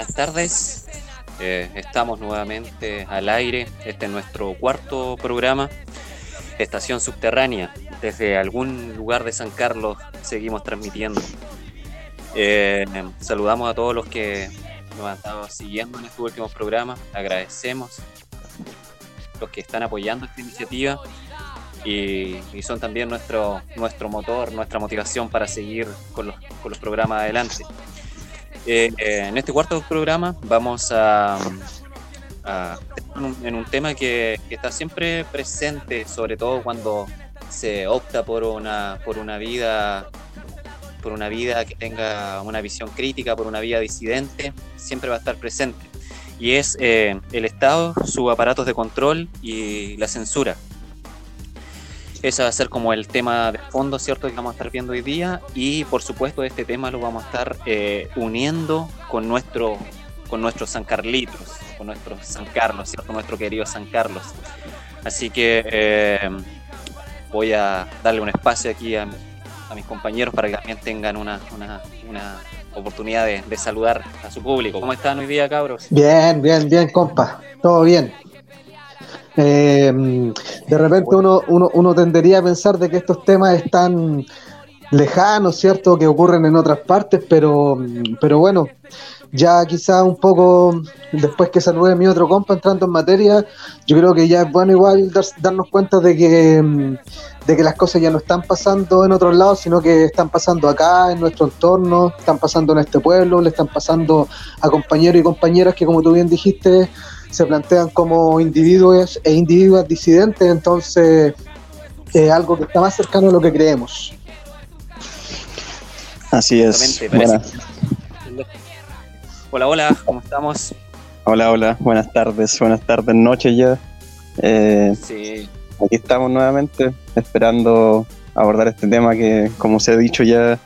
buenas tardes. Eh, estamos nuevamente al aire. Este es nuestro cuarto programa. Estación subterránea. Desde algún lugar de San Carlos seguimos transmitiendo. Eh, saludamos a todos los que nos han estado siguiendo en estos últimos programas. Agradecemos los que están apoyando esta iniciativa y, y son también nuestro, nuestro motor, nuestra motivación para seguir con los, con los programas adelante. Eh, en este cuarto programa vamos a, en, un, tema que, que está siempre presente, sobre todo cuando se opta por una, por una vida por una vida que tenga una visión crítica, por una vida disidente, siempre va a estar presente. Y es eh, el Estado, sus aparatos de control y la censura. Ese va a ser como el tema de fondo, ¿cierto?, que vamos a estar viendo hoy día. Y por supuesto, este tema lo vamos a estar eh, uniendo con nuestro, con nuestro San Carlitos, con nuestro San Carlos, ¿cierto?, nuestro querido San Carlos. Así que eh, voy a darle un espacio aquí a, mis compañeros para que también tengan una oportunidad de, de, saludar a su público. ¿Cómo están hoy día, cabros? Bien, bien, bien, compa. Todo bien. Eh, de repente uno, uno, uno tendería a pensar de que estos temas están lejanos, ¿cierto? Que ocurren en otras partes, pero, pero bueno, ya quizá un poco después que salude mi otro compa entrando en materia, yo creo que ya es bueno igual dar, darnos cuenta de que, de que las cosas ya no están pasando en otros lados, sino que están pasando acá, en nuestro entorno, están pasando en este pueblo, le están pasando a compañeros y compañeras que como tú bien dijiste, se plantean como individuos e individuas disidentes, entonces es eh, algo que está más cercano a lo que creemos. Así es. Hola, hola, ¿cómo estamos? Hola, hola, buenas tardes, buenas tardes, noches ya. Eh, sí. Aquí estamos nuevamente esperando abordar este tema que, como se ha dicho ya,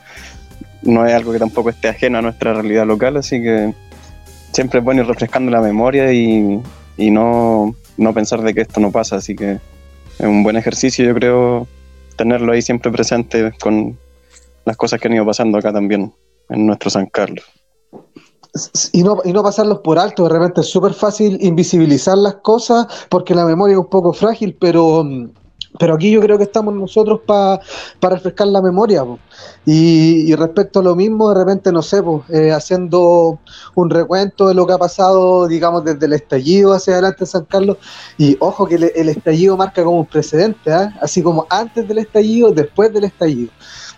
no es algo que tampoco esté ajeno a nuestra realidad local, así que siempre es bueno ir refrescando la memoria y, y no, no pensar de que esto no pasa, así que es un buen ejercicio, yo creo, tenerlo ahí siempre presente con las cosas que han ido pasando acá también, en nuestro San Carlos. Y no, y no pasarlos por alto, de repente es súper fácil invisibilizar las cosas porque la memoria es un poco frágil, pero, pero aquí yo creo que estamos nosotros para pa refrescar la memoria. Y, y, respecto a lo mismo, de repente, no sé, po, eh, haciendo un recuento de lo que ha pasado, digamos, desde el estallido hacia adelante en San Carlos, y ojo que el, estallido marca como un precedente, ¿eh? así como antes del estallido, después del estallido.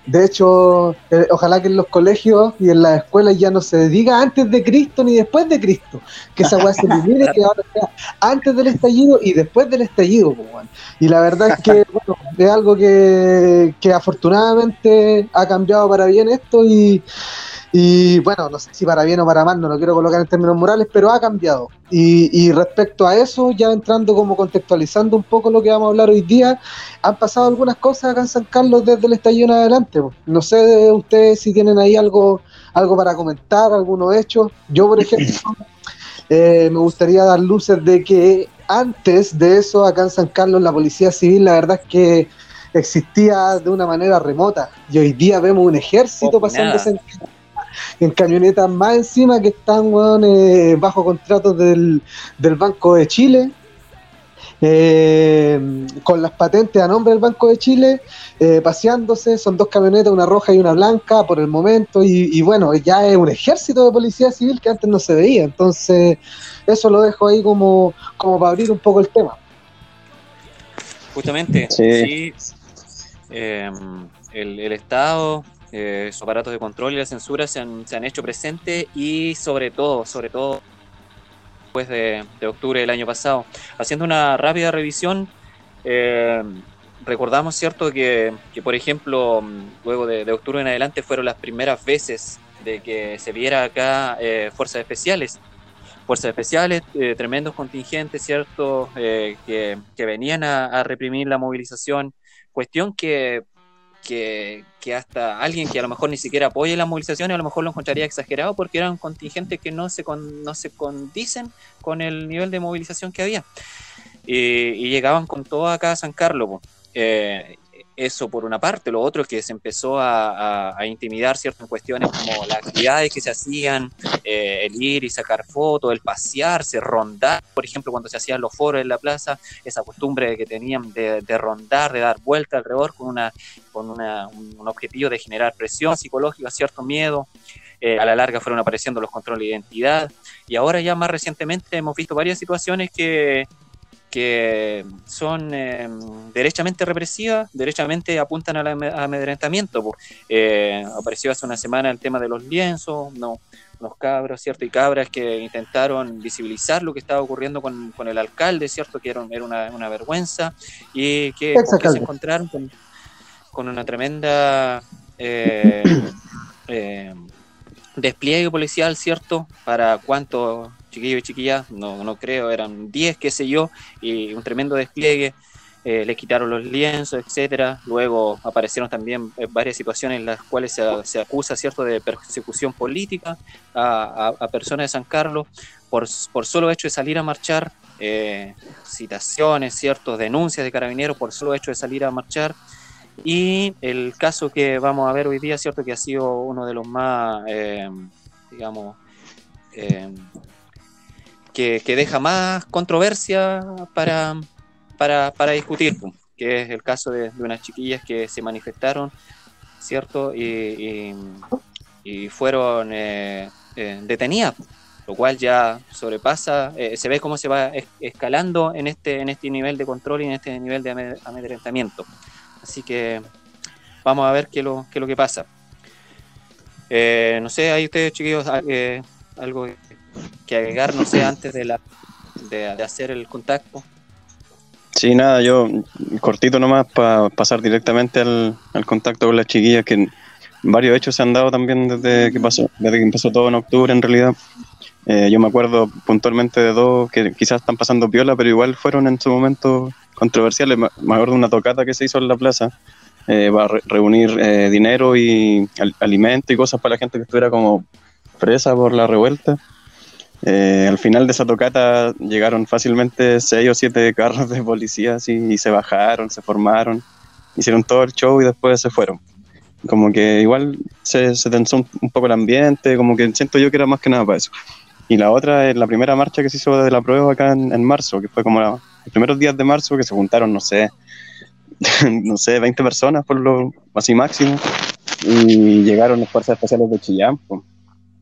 De hecho, eh, ojalá que en los colegios y en las escuelas ya no se diga antes de Cristo ni después de Cristo. Que esa weá se elimine, que ahora sea antes del estallido y después del estallido. Pues, bueno. Y la verdad es que bueno, es algo que, que, afortunadamente ha cambiado para bien esto y, y bueno, no sé si para bien o para mal, no lo quiero colocar en términos morales, pero ha cambiado. Y, y, respecto a eso, ya entrando como contextualizando un poco lo que vamos a hablar hoy día, han pasado algunas cosas acá en San Carlos desde el estallido en adelante. No sé de ustedes si tienen ahí algo, algo para comentar, algunos hechos. Yo, por ejemplo, eh, me gustaría dar luces de que antes de eso, acá en San Carlos, la Policía Civil, la verdad es que existía de una manera remota. Y hoy día vemos un ejército oh, pasándose en camionetas más encima que están eh, bajo contratos del, del, Banco de Chile, eh, con las patentes a nombre del Banco de Chile, eh, paseándose, son dos camionetas, una roja y una blanca por el momento, y, y, bueno, ya es un ejército de policía civil que antes no se veía, entonces eso lo dejo ahí como, como para abrir un poco el tema. Justamente, sí. sí el, el Estado eh, aparatos de control y la censura se han, se han, hecho presentes y sobre todo, sobre todo después de, de octubre del año pasado. Haciendo una rápida revisión, eh, recordamos, ¿cierto?, que, que, por ejemplo, luego de, de, octubre en adelante fueron las primeras veces de que se viera acá eh, fuerzas especiales. Fuerzas especiales, eh, tremendos contingentes, ¿cierto?, eh, que, que, venían a, a reprimir la movilización, cuestión que que, hasta alguien que a lo mejor ni siquiera apoye las movilizaciones a lo mejor lo encontraría exagerado porque eran contingentes que no se, con, no se condicen con el nivel de movilización que había. Y, llegaban con todo acá a San Carlos. Eso por una parte. Lo otro es que se empezó a, intimidar ciertas cuestiones como las actividades que se hacían, eh, el ir y sacar fotos, el pasearse, rondar, por ejemplo, cuando se hacían los foros en la plaza, esa costumbre que tenían de, de rondar, de dar vuelta alrededor con, una, con una, un objetivo de generar presión psicológica, cierto miedo. Eh, a la larga fueron apareciendo los controles de identidad y ahora ya más recientemente hemos visto varias situaciones que, que son eh, derechamente represivas, derechamente apuntan al amedrentamiento. Eh, apareció hace una semana el tema de los lienzos, no, unos cabros, ¿cierto? Y cabras que intentaron visibilizar lo que estaba ocurriendo con, con el alcalde, ¿cierto? Que era, era una, una, vergüenza y que, que se encontraron con, con una tremenda... Eh, despliegue policial, ¿cierto? Para cuántos chiquillos y chiquillas, no, no creo, eran 10, qué sé yo, y un tremendo despliegue. Eh, le quitaron los lienzos, etcétera. Luego aparecieron también eh, varias situaciones en las cuales se, acusa, ¿cierto?, de persecución política a, personas de San Carlos por, por solo hecho de salir a marchar, eh, citaciones, ¿cierto?, denuncias de carabineros por solo hecho de salir a marchar. Y el caso que vamos a ver hoy día, ¿cierto?, que ha sido uno de los más, eh, digamos, eh, que, deja más controversia para, para, para, discutir, que es el caso de, unas chiquillas que se manifestaron, ¿cierto?, y, y, fueron eh, detenidas, lo cual ya sobrepasa, se ve cómo se va escalando en este, en este nivel de control y en este nivel de amedrentamiento. Así que vamos a ver qué es lo, qué lo que pasa. Eh, no sé, hay ustedes, chiquillos, eh, algo que agregar, no sé, antes de, la, de, hacer el contacto. Sí, nada, yo cortito nomás para pasar directamente al, al, contacto con las chiquillas, que varios hechos se han dado también desde que pasó, desde que empezó todo en octubre en realidad. Eh, yo me acuerdo puntualmente de dos que quizás están pasando piola, pero igual fueron en su momento controversiales. Me de una tocata que se hizo en la plaza eh, para re reunir eh, dinero y al alimento y cosas para la gente que estuviera como presa por la revuelta. Eh, al final de esa tocata llegaron fácilmente seis o siete carros de policía y, y se bajaron, se formaron, hicieron todo el show y después se fueron como que igual se, se tensó un, un, poco el ambiente, como que siento yo que era más que nada para eso. Y la otra es la primera marcha que se hizo de la prueba acá en, en marzo, que fue como la, los primeros días de marzo que se juntaron, no sé, no sé, 20 personas por lo así máximo, y llegaron las fuerzas especiales de Chillán, pues.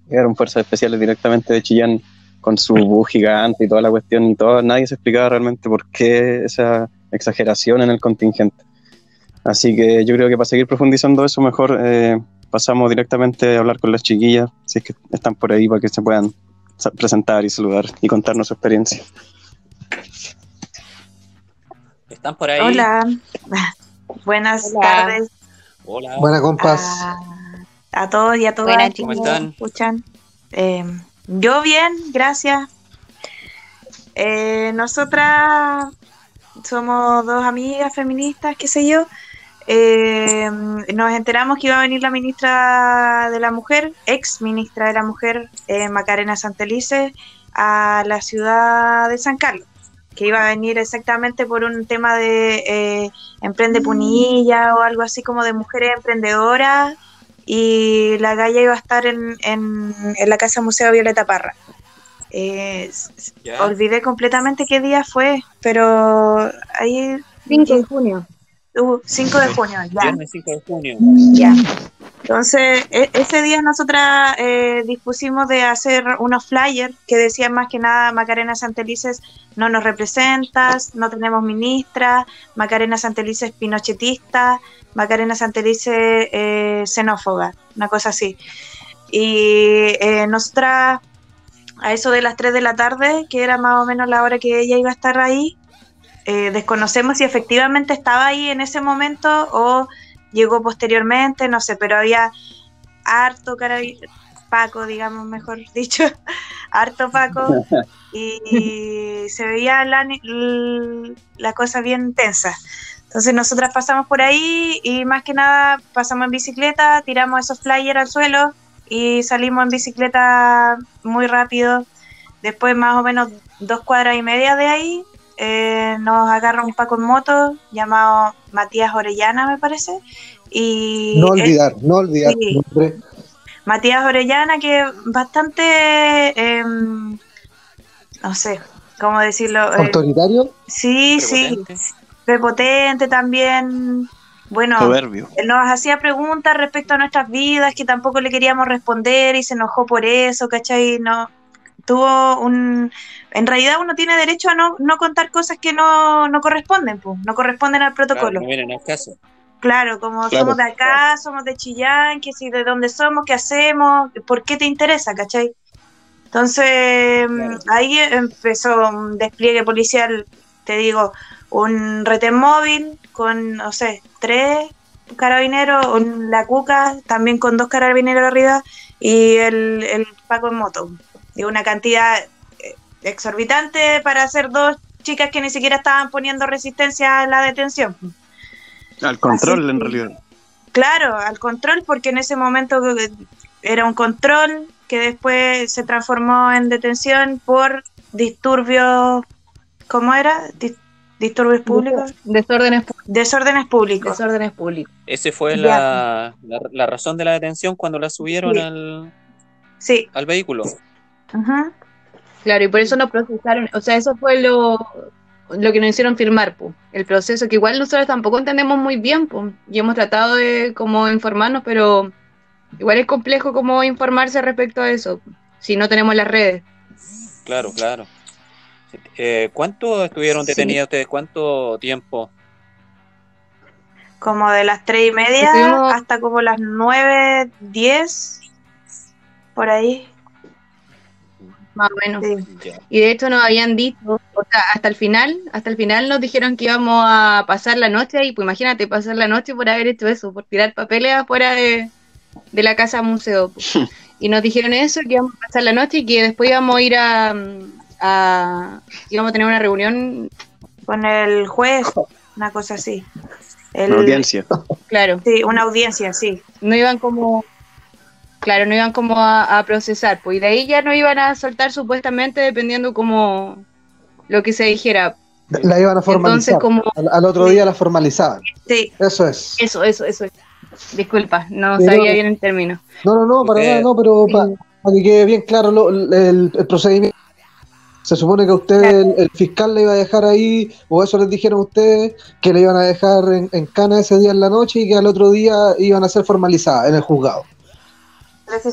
Llegaron fuerzas especiales directamente de Chillán con su bus gigante y toda la cuestión y todo, nadie se explicaba realmente por qué esa exageración en el contingente. Así que yo creo que para seguir profundizando eso, mejor eh, pasamos directamente a hablar con las chiquillas, si es que están por ahí, para que se puedan presentar y saludar y contarnos su experiencia. ¿Están por ahí? Hola. Buenas Hola. tardes. Hola. Buenas compas. A, a, todos y a todas Buenas, ¿Cómo están? escuchan. Eh, yo bien, gracias. Eh, nosotras somos dos amigas feministas, qué sé yo. Eh, nos enteramos que iba a venir la ministra de la Mujer, ex ministra de la Mujer, eh, Macarena Santelice, a la ciudad de San Carlos que iba a venir exactamente por un tema de eh, emprende punilla o algo así como de mujeres emprendedoras y la galla iba a estar en, en, en la Casa Museo Violeta Parra. Eh, yeah. Olvidé completamente qué día fue, pero ahí... 5 de junio. Uh, 5 de junio, ya. Viernes 5 de junio. Ya. Entonces, e ese día nosotras eh, dispusimos de hacer unos flyers que decían más que nada Macarena Santelices no nos representas, no tenemos ministra, Macarena Santelices pinochetista, Macarena Santelices eh, xenófoba, una cosa así. Y eh, nosotras, a eso de las 3 de la tarde, que era más o menos la hora que ella iba a estar ahí, eh, desconocemos si efectivamente estaba ahí en ese momento o llegó posteriormente, no sé, pero había harto Paco, digamos, mejor dicho, harto Paco, y, y se veía la, la, cosa bien tensa. Entonces nosotras pasamos por ahí y más que nada pasamos en bicicleta, tiramos esos flyers al suelo y salimos en bicicleta muy rápido. Después más o menos dos cuadras y media de ahí eh, nos agarra un Paco en moto llamado Matías Orellana, me parece. Y No él- olvidar, no olvidar. Sí. nombre. Matías Orellana, que bastante, em, no sé, ¿cómo decirlo? Eh, Autoritario. sí, sí, Prepotente. prepotente también. Bueno, Soberbio. él nos hacía preguntas respecto a nuestras vidas que tampoco le queríamos responder y se enojó por eso, ¿cachai? No, tuvo un... En realidad uno tiene derecho a no, no contar cosas que no, no corresponden, pues, no corresponden al Claro, protocolo. no vienen al caso. Claro, como Claro. somos de acá, somos de Chillán, que si de dónde somos, qué hacemos, por qué te interesa, ¿cachai? Entonces, Claro. mm, ahí empezó un despliegue policial, te digo, un retén móvil con, no sé, tres carabineros, un- la cuca también con dos carabineros arriba y el, el Paco en moto. Y una cantidad eh, exorbitante para hacer dos chicas que ni siquiera estaban poniendo resistencia a la detención. Al control, Así en realidad. Claro, al control, porque en ese momento era un control que después se transformó en detención por disturbios, ¿cómo era? Dis- disturbios públicos, Desórdenes, desórdenes públicos. desórdenes públicos. Ese fue la, la razón de la detención cuando la subieron Sí. al, Sí, al vehículo. Ujú, Claro, y por eso nos procesaron, o sea, eso fue lo, lo que nos hicieron firmar, pues, el proceso, que igual nosotros tampoco entendemos muy bien, pues, y hemos tratado de como informarnos, pero igual es complejo como informarse respecto a eso, si no tenemos las redes. Claro, claro. Eh, ¿Cuánto estuvieron Sí. detenidos ustedes? ¿Cuánto tiempo? como de las tres y media Estuvimos- hasta como las nueve, diez, por ahí. Más o menos. Sí. Y de hecho nos habían dicho, o sea, hasta el final, hasta el final nos dijeron que íbamos a pasar la noche ahí, pues imagínate, pasar la noche por haber hecho eso, por tirar papeles afuera de, de la casa museo. pues. Y nos dijeron eso, que íbamos a pasar la noche y que después íbamos a ir a, a íbamos a tener una reunión, Con el juez, una cosa así. El- Una audiencia. claro, Sí, una audiencia, sí. no iban como, claro, no iban como a, a procesar, pues y de ahí ya no iban a soltar supuestamente dependiendo como lo que se dijera. La iban a formalizar. Entonces como Al, al otro día la formalizaban. Sí, Eso es. Eso, eso, eso. Disculpa, no Pero- sabía bien el término. No, no, no, para Usted- nada, no, pero para que quede bien claro lo- el, el procedimiento. Se supone que a usted, el, el fiscal le iba a dejar ahí, o eso les dijeron a ustedes, que le iban a dejar en, en cana ese día en la noche y que al otro día iban a ser formalizadas en el juzgado.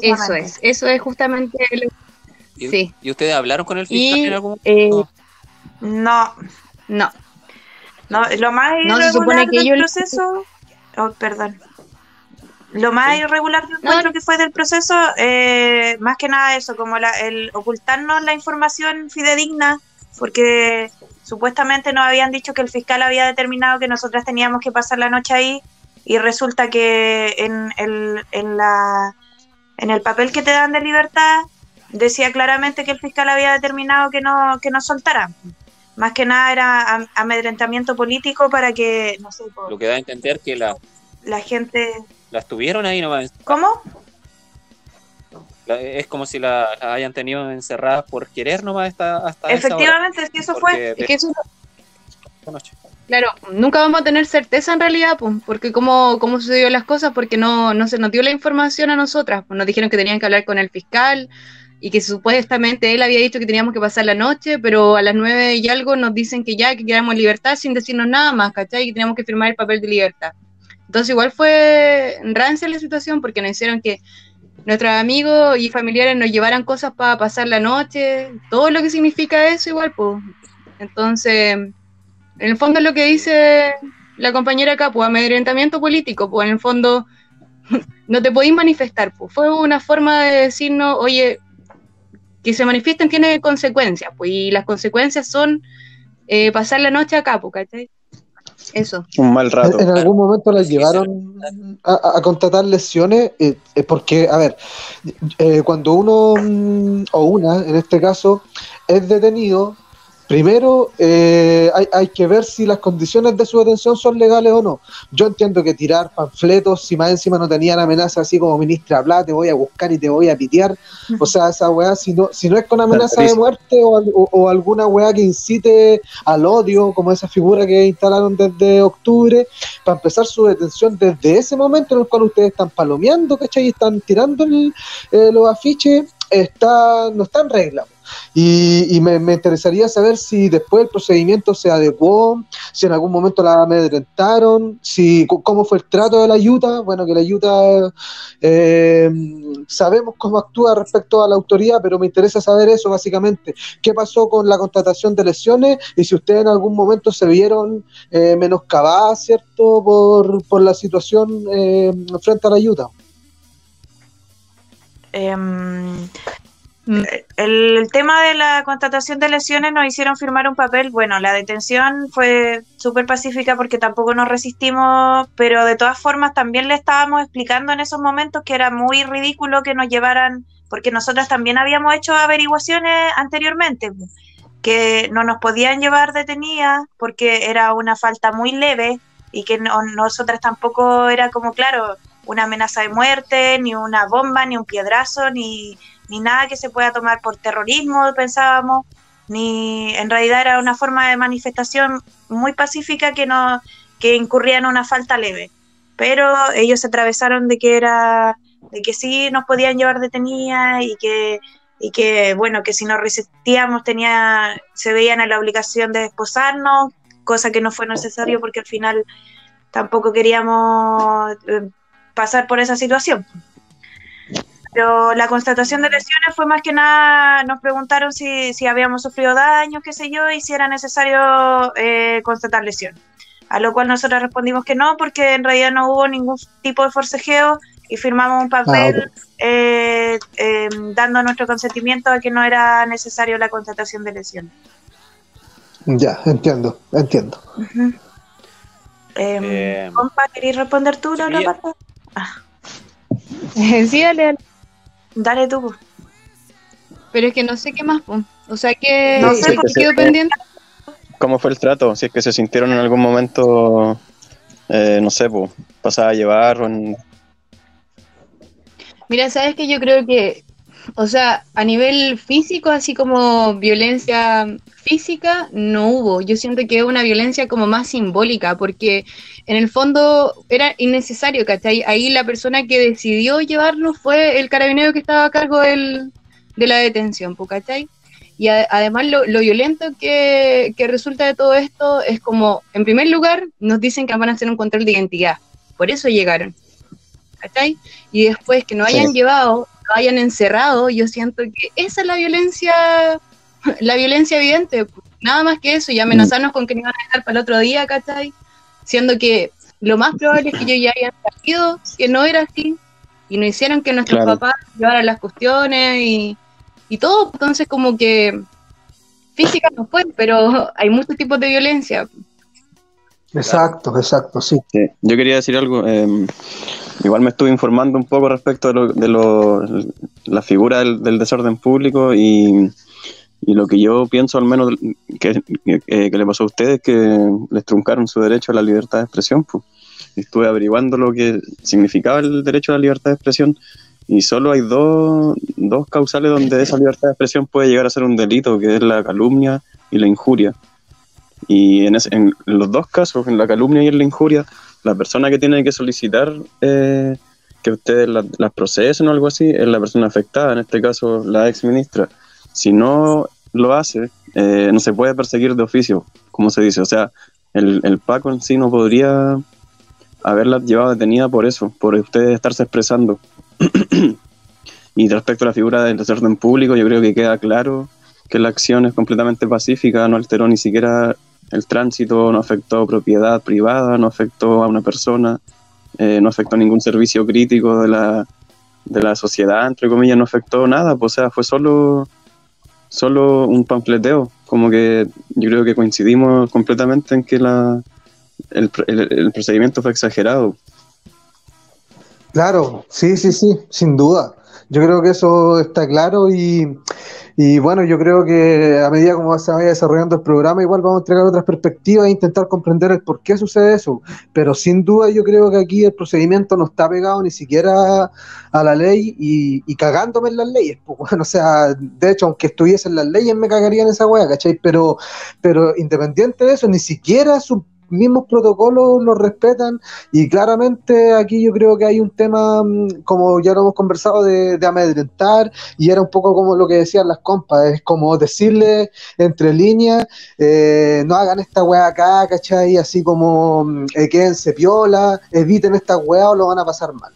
Eso es, eso es justamente lo- ¿Y, Sí. ¿Y ustedes hablaron con el fiscal Y en algún eh, momento? No, no, no, lo más No, se irregular supone que del proceso, oh, perdón, lo más Sí. irregular que No. encuentro que fue del proceso, eh, más que nada eso, como la, el ocultarnos la información fidedigna, porque supuestamente nos habían dicho que el fiscal había determinado que nosotras teníamos que pasar la noche ahí y resulta que en el, en la, en el papel que te dan de libertad decía claramente que el fiscal había determinado que no, que nos soltaran. Más que nada era am- amedrentamiento político para que, no sé, Lo que da a entender que la, la gente... las tuvieron ahí nomás. ¿Cómo? La- es como si la, la hayan tenido encerradas por querer nomás hasta, hasta esa hora. Efectivamente, sí, eso fue. Es que eso, esta noche. Claro, nunca vamos a tener certeza en realidad, pues, porque cómo, cómo sucedió las cosas, porque no, no se nos dio la información a nosotras, pues nos dijeron que tenían que hablar con el fiscal y que supuestamente él había dicho que teníamos que pasar la noche, pero a las nueve y algo nos dicen que ya, que quedamos en libertad sin decirnos nada más, ¿cachai? Y que teníamos que firmar el papel de libertad. Entonces igual fue rancia la situación porque nos hicieron que nuestros amigos y familiares nos llevaran cosas para pasar la noche, todo lo que significa eso igual, pues. Entonces, en el fondo es lo que dice la compañera acá, pues amedrentamiento político, pues en el fondo no te podéis manifestar, pues fue una forma de decirnos, oye, que se manifiesten tiene consecuencias, pues y las consecuencias son eh, pasar la noche acá, pues, ¿cachai? Eso. Un mal rato. En, algún momento las Sí, llevaron a, a- a contratar lesiones, eh, eh, porque, a ver, eh, cuando uno mm, o una, en este caso, es detenido, Primero, eh, hay, hay que ver si las condiciones de su detención son legales o no. Yo entiendo que tirar panfletos, si más encima no tenían amenaza así como ministra Plata, te voy a buscar y te voy a pitear. O sea, esa weá, si no, si no es con amenaza de muerte o, al- o- o alguna weá que incite al odio, como esa figura que instalaron desde octubre, para empezar su detención desde ese momento en el cual ustedes están palomeando, ¿cachai? Y están tirando el- eh, los afiches, está, no está en regla. Y, y me, me interesaría saber si después el procedimiento se adecuó, si en algún momento la amedrentaron, si cómo fue el trato de la ayuda. Bueno, que la ayuda eh, sabemos cómo actúa respecto a la autoridad, pero me interesa saber eso básicamente. ¿Qué pasó con la contratación de lesiones y si ustedes en algún momento se vieron eh, menoscabadas, ¿cierto?, por, por la situación eh, frente a la ayuda. Em, Mm. el, el tema de la contratación de lesiones nos hicieron firmar un papel. Bueno, la detención fue súper pacífica porque tampoco nos resistimos, pero de todas formas también le estábamos explicando en esos momentos que era muy ridículo que nos llevaran, porque nosotras también habíamos hecho averiguaciones anteriormente, que no nos podían llevar detenidas porque era una falta muy leve y que no- nosotras tampoco era como, claro, una amenaza de muerte, ni una bomba, ni un piedrazo, ni, ni nada que se pueda tomar por terrorismo, pensábamos, ni en realidad era una forma de manifestación muy pacífica que no que incurría en una falta leve. Pero ellos se atravesaron de que era de que sí nos podían llevar detenidas y que y que bueno, que si nos resistíamos tenía se veían en la obligación de esposarnos, cosa que no fue necesario porque al final tampoco queríamos eh, pasar por esa situación. Pero la constatación de lesiones fue más que nada, nos preguntaron si, si habíamos sufrido daños, qué sé yo, y si era necesario eh, constatar lesiones. A lo cual nosotros respondimos que no, porque en realidad no hubo ningún tipo de forcejeo y firmamos un papel eh, eh, dando nuestro consentimiento a que no era necesario la constatación de lesiones. Ya, entiendo, entiendo. Em, Eh, compa, ¿querés responder tú, Laura sí. Parra? sí, dale, dale. Dale tú. Pero es que no sé qué más, po. O sea que No sé, ¿qué porque quedó se- pendiente. ¿Cómo fue el trato? Si es que se sintieron en algún momento, eh, no sé, pues, pasada a llevar o en- Mira, sabes que yo creo que, o sea, a nivel físico, así como violencia física, no hubo. Yo siento que es una violencia como más simbólica, porque en el fondo era innecesario, ¿cachai? Ahí la persona que decidió llevarlo fue el carabinero que estaba a cargo del- de la detención, ¿cachai? Y a- además lo, lo violento que, que resulta de todo esto es como, en primer lugar, nos dicen que van a hacer un control de identidad. Por eso llegaron. ¿Cachai? Y después que no Sí. hayan llevado, no hayan encerrado, yo siento que esa es la violencia, la violencia evidente. Nada más que eso, y amenazarnos con que nos iban a dejar para el otro día, ¿cachai? Siendo que lo más probable es que ellos ya hayan sabido que no era así, y no hicieron que nuestros Claro. papás llevaran las cuestiones y, y todo. Entonces, como que física no fue, pero hay muchos tipos de violencia. Exacto, exacto, sí. Sí, Yo quería decir algo. eh, igual me estuve informando un poco respecto de, lo, de lo- la figura del, del desorden público y, y lo que yo pienso, al menos, que, le pasó a ustedes, que les truncaron su derecho a la libertad de expresión. pues. Estuve averiguando lo que significaba el derecho a la libertad de expresión y solo hay dos, dos causales donde esa libertad de expresión puede llegar a ser un delito, que es la calumnia y la injuria. Y en, ese- en los dos casos, en la calumnia y en la injuria, la persona que tiene que solicitar eh, que ustedes la- las procesen o algo así es la persona afectada, en este caso la ex ministra. Si no lo hace, eh, no se puede perseguir de oficio, como se dice. O sea, el, el Paco en sí no podría haberla llevado detenida por eso, por ustedes estarse expresando. y respecto a la figura del desorden público, yo creo que queda claro que la acción es completamente pacífica, no alteró ni siquiera el tránsito, no afectó propiedad privada, no afectó a una persona, eh, no afectó ningún servicio crítico de la, de la sociedad, entre comillas, no afectó nada, pues, o sea, fue solo, solo un panfleteo, como que yo creo que coincidimos completamente en que la, el, el procedimiento fue exagerado. Claro, sí, sí, sí, sin duda. Yo creo que eso está claro y, Y bueno, yo creo que a medida como se vaya desarrollando el programa, igual vamos a entregar otras perspectivas e intentar comprender el por qué sucede eso. Pero sin duda yo creo que aquí el procedimiento no está pegado ni siquiera a la ley y, y cagándome en las leyes. Pues, bueno, o sea, de hecho, aunque estuviesen las leyes me cagarían esa wea, ¿cachai? Pero, pero independiente de eso, ni siquiera su mismos protocolos los respetan y claramente aquí yo creo que hay un tema, mm, como ya lo hemos conversado, de, de amedrentar y era un poco como lo que decían las compas, es como decirle entre líneas, eh, no hagan esta weá acá, ¿cachai? Así como mm, eh, quédense piola, eviten esta weá o lo van a pasar mal.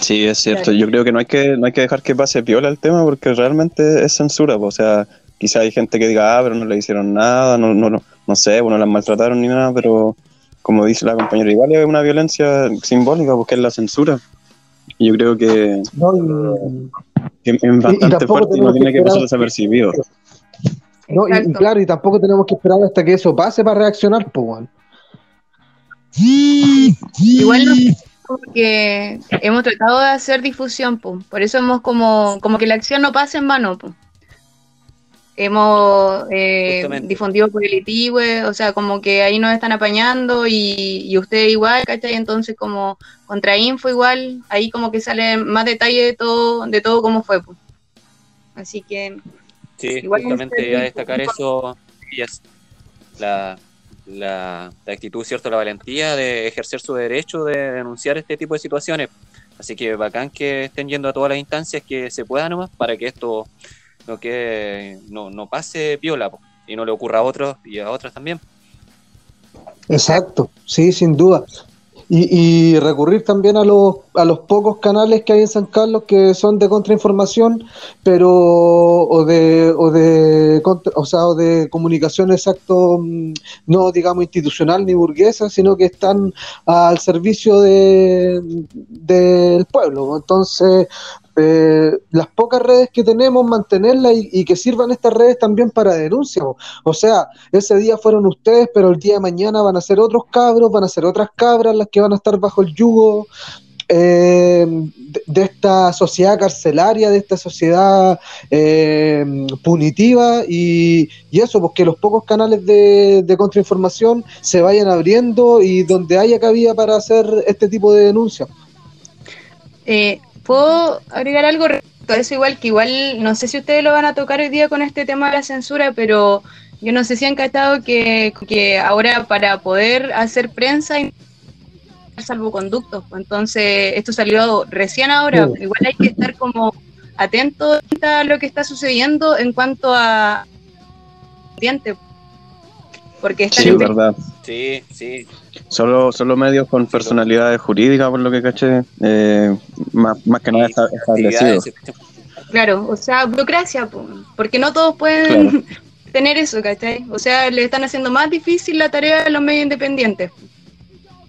Sí, es cierto. Yo creo que no hay que no hay que dejar que pase piola el tema porque realmente es censura. po. O sea, quizá hay gente que diga, ah, pero no le hicieron nada, no, no, no, no sé, bueno, las maltrataron ni nada, pero como dice la compañera, igual es una violencia simbólica porque es la censura. Y yo creo que, ¿no? Y- que es bastante fuerte y no que tiene que pasar desapercibido. No, y, claro, y tampoco tenemos que esperar hasta que eso pase para reaccionar, pues, weón. Igual no porque hemos tratado de hacer difusión, po. por eso hemos como, como que la acción no pase en vano. po. Hemos eh, difundido por el ITIWE, o sea, como que ahí nos están apañando y, y usted igual, ¿cachai? Entonces como contra info igual, ahí como que sale más detalle de todo, de todo cómo fue. po. Así que Sí, Igual justamente iba a destacar eso, y es la, la, la actitud, ¿cierto? La valentía de ejercer su derecho de denunciar este tipo de situaciones. Así que bacán que estén yendo a todas las instancias que se pueda nomás para que esto no, quede, no, no pase viola y no le ocurra a otros y a otras también. Exacto, sí, sin duda. Y, y recurrir también a los, a los pocos canales que hay en San Carlos que son de contrainformación, pero o de o de contra- o sea, o de comunicación exacto, mm, no digamos institucional ni burguesa, sino que están al servicio de, del pueblo. Entonces, eh, las pocas redes que tenemos, mantenerlas y, que sirvan estas redes también para denuncia. po. O sea, ese día fueron ustedes, pero el día de mañana van a ser otros cabros, van a ser otras cabras las que van a estar bajo el yugo eh, de, esta sociedad carcelaria, de esta sociedad eh, punitiva y, eso, porque los pocos canales de, de contrainformación se vayan abriendo y donde haya cabida para hacer este tipo de denuncias. Eh, ¿Puedo agregar algo respecto a eso? Igual que igual, no sé si ustedes lo van a tocar hoy día con este tema de la censura, pero yo no sé si han cachado que, que ahora para poder hacer prensa hay salvoconductos. pues, Entonces, esto salió recién ahora. Sí. Igual hay que estar como atento a lo que está sucediendo en cuanto a diente. Porque están Sí, verdad. Sí, sí. Solo, solo medios con personalidades jurídicas, por lo que caché, eh, más, más que nada esta- establecidos. Claro, o sea, burocracia, po, porque no todos pueden tener eso, ¿cachai? O sea, le están haciendo más difícil la tarea a los medios independientes.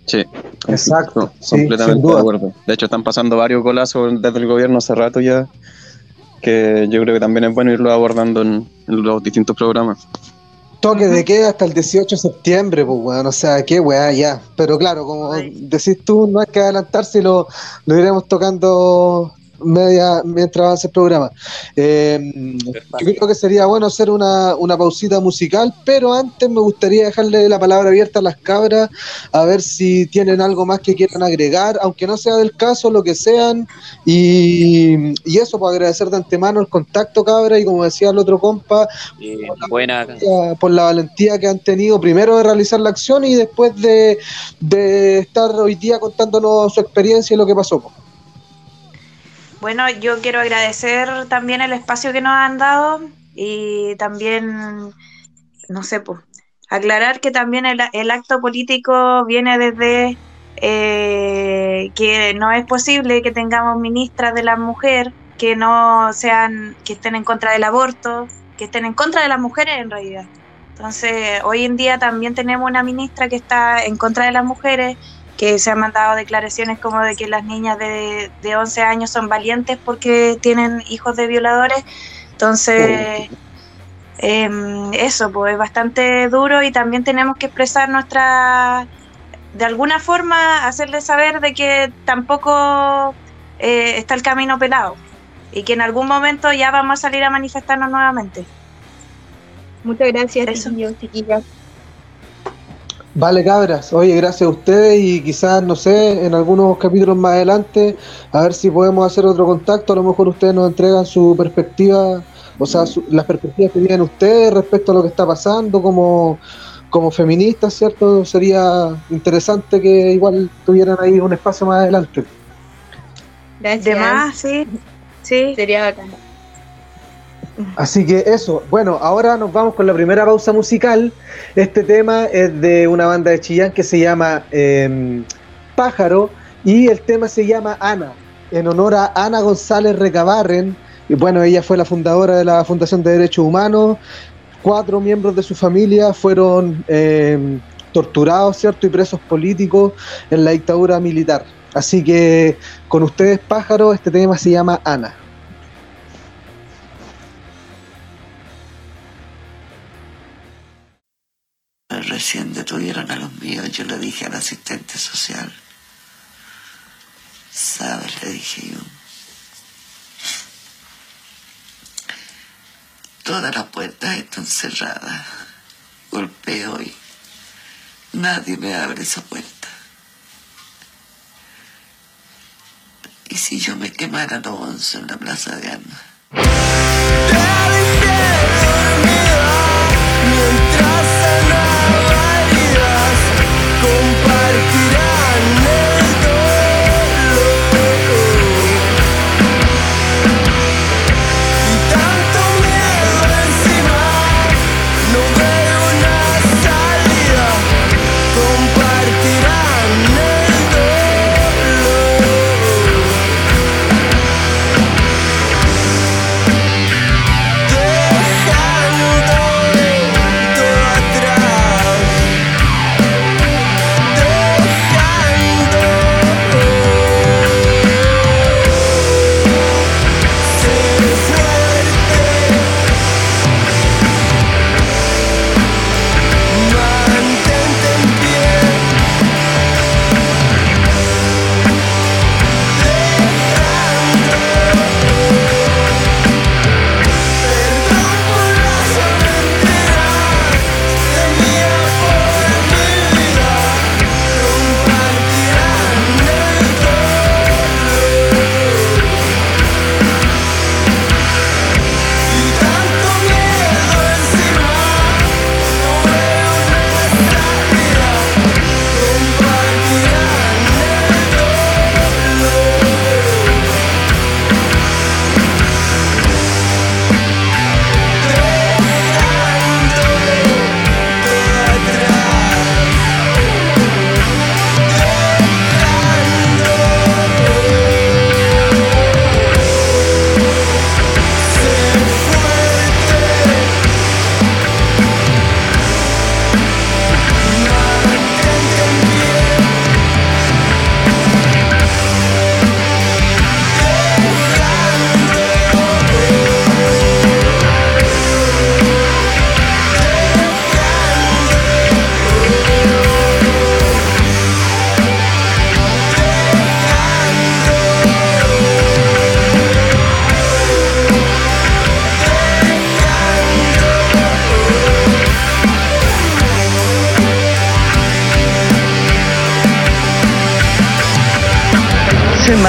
Sí, Exacto, sí, completamente de acuerdo. De hecho, están pasando varios golazos desde el gobierno hace rato ya, que yo creo que también es bueno irlo abordando en los distintos programas. Toque de queda hasta el 18 de septiembre, pues, weón. O sea, qué weá, ya. Pero claro, como decís tú, no hay que adelantarse y lo, lo iremos tocando media mientras avance el programa. Eh, yo creo que sería bueno hacer una, una pausita musical, pero antes me gustaría dejarle la palabra abierta a las cabras, a ver si tienen algo más que quieran agregar, aunque no sea del caso, lo que sean. Y, y eso, pues agradecer de antemano el contacto, cabra, y como decía el otro compa, Y buena, valentía- por la valentía que han tenido primero de realizar la acción y después de, de estar hoy día contándonos su experiencia y lo que pasó. Bueno, yo quiero agradecer también el espacio que nos han dado y también, no sé, pues, aclarar que también el, el acto político viene desde eh, que no es posible que tengamos ministras de la mujer que no sean, que estén en contra del aborto, que estén en contra de las mujeres en realidad. Entonces, hoy en día también tenemos una ministra que está en contra de las mujeres, que se han mandado declaraciones como de que las niñas de, de 11 años son valientes porque tienen hijos de violadores. Entonces, em, eso, pues es bastante duro y también tenemos que expresar nuestra, de alguna forma, hacerles saber de que tampoco eh, está el camino pelado. y que en algún momento ya vamos a salir a manifestarnos nuevamente. Muchas gracias, Eso. chiquillas. Vale, cabras. Oye, gracias a ustedes y quizás, no sé, en algunos capítulos más adelante, a ver si podemos hacer otro contacto. A lo mejor ustedes nos entregan su perspectiva, o sea, su- las perspectivas que tienen ustedes respecto a lo que está pasando como, como feministas, ¿cierto? Sería interesante que igual tuvieran ahí un espacio más adelante. Gracias. De más, sí. Sí. Sería bacán. Así que eso, bueno, ahora nos vamos con la primera pausa musical. Este tema es de una banda de Chillán que se llama eh, Pájaro y el tema se llama Ana, en honor a Ana González Recabarren. Y bueno, ella fue la fundadora de la Fundación de Derechos Humanos. Cuatro miembros de su familia fueron eh, torturados, ¿cierto? Y presos políticos en la dictadura militar. Así que con ustedes, Pájaro, este tema se llama Ana. Recién detuvieron a los míos, yo le dije al asistente social. ¿Sabes? Le dije yo. Todas las puertas están cerradas. Golpeo y nadie me abre esa puerta. ¿Y si yo me quemara los once en la plaza de armas?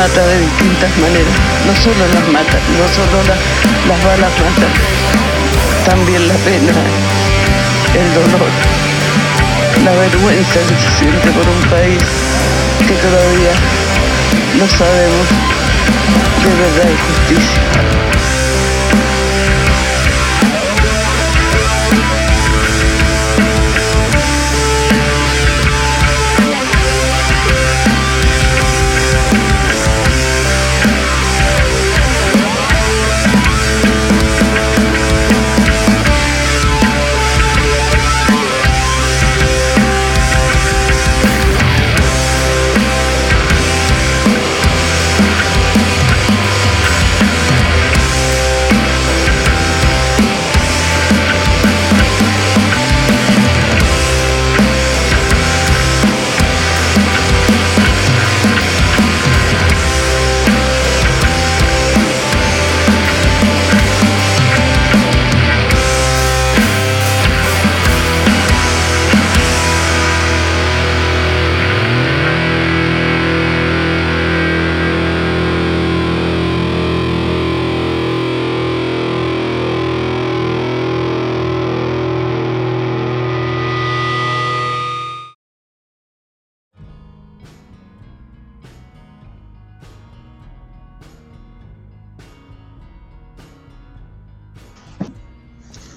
Mata de distintas maneras. No solo las matan, no solo la- las balas matan, también la pena, el dolor, la vergüenza que se siente por un país que todavía no sabemos de verdad y justicia.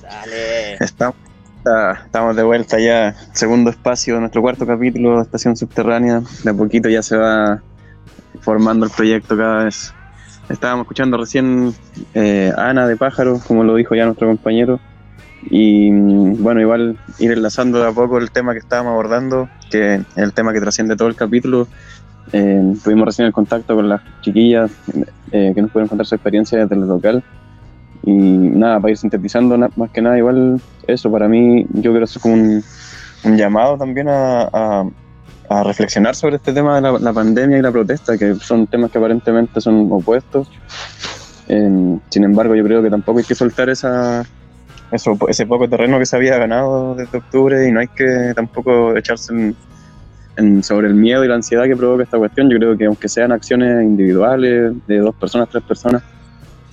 Dale. Estamos, estamos de vuelta ya, segundo espacio nuestro cuarto capítulo Estación Subterránea. De a poquito ya se va formando el proyecto cada vez. Estábamos escuchando recién eh, Ana de Pájaro, como lo dijo ya nuestro compañero. Y mm, bueno, igual ir enlazando de a poco el tema que estábamos abordando, que es el tema que trasciende todo el capítulo. Eh, tuvimos recién el contacto con las chiquillas eh, que nos pudieron contar su experiencia desde el local. Y nada, para ir sintetizando, más que nada, igual eso para mí, yo que es como un, llamado también a, reflexionar sobre este tema de la, pandemia y la protesta, que son temas que aparentemente son opuestos. Eh, sin embargo, yo creo que tampoco hay que soltar esa, ese poco terreno que se había ganado desde octubre y no hay que tampoco echarse en- sobre el miedo y la ansiedad que provoca esta cuestión. Yo creo que aunque sean acciones individuales, de dos personas, tres personas,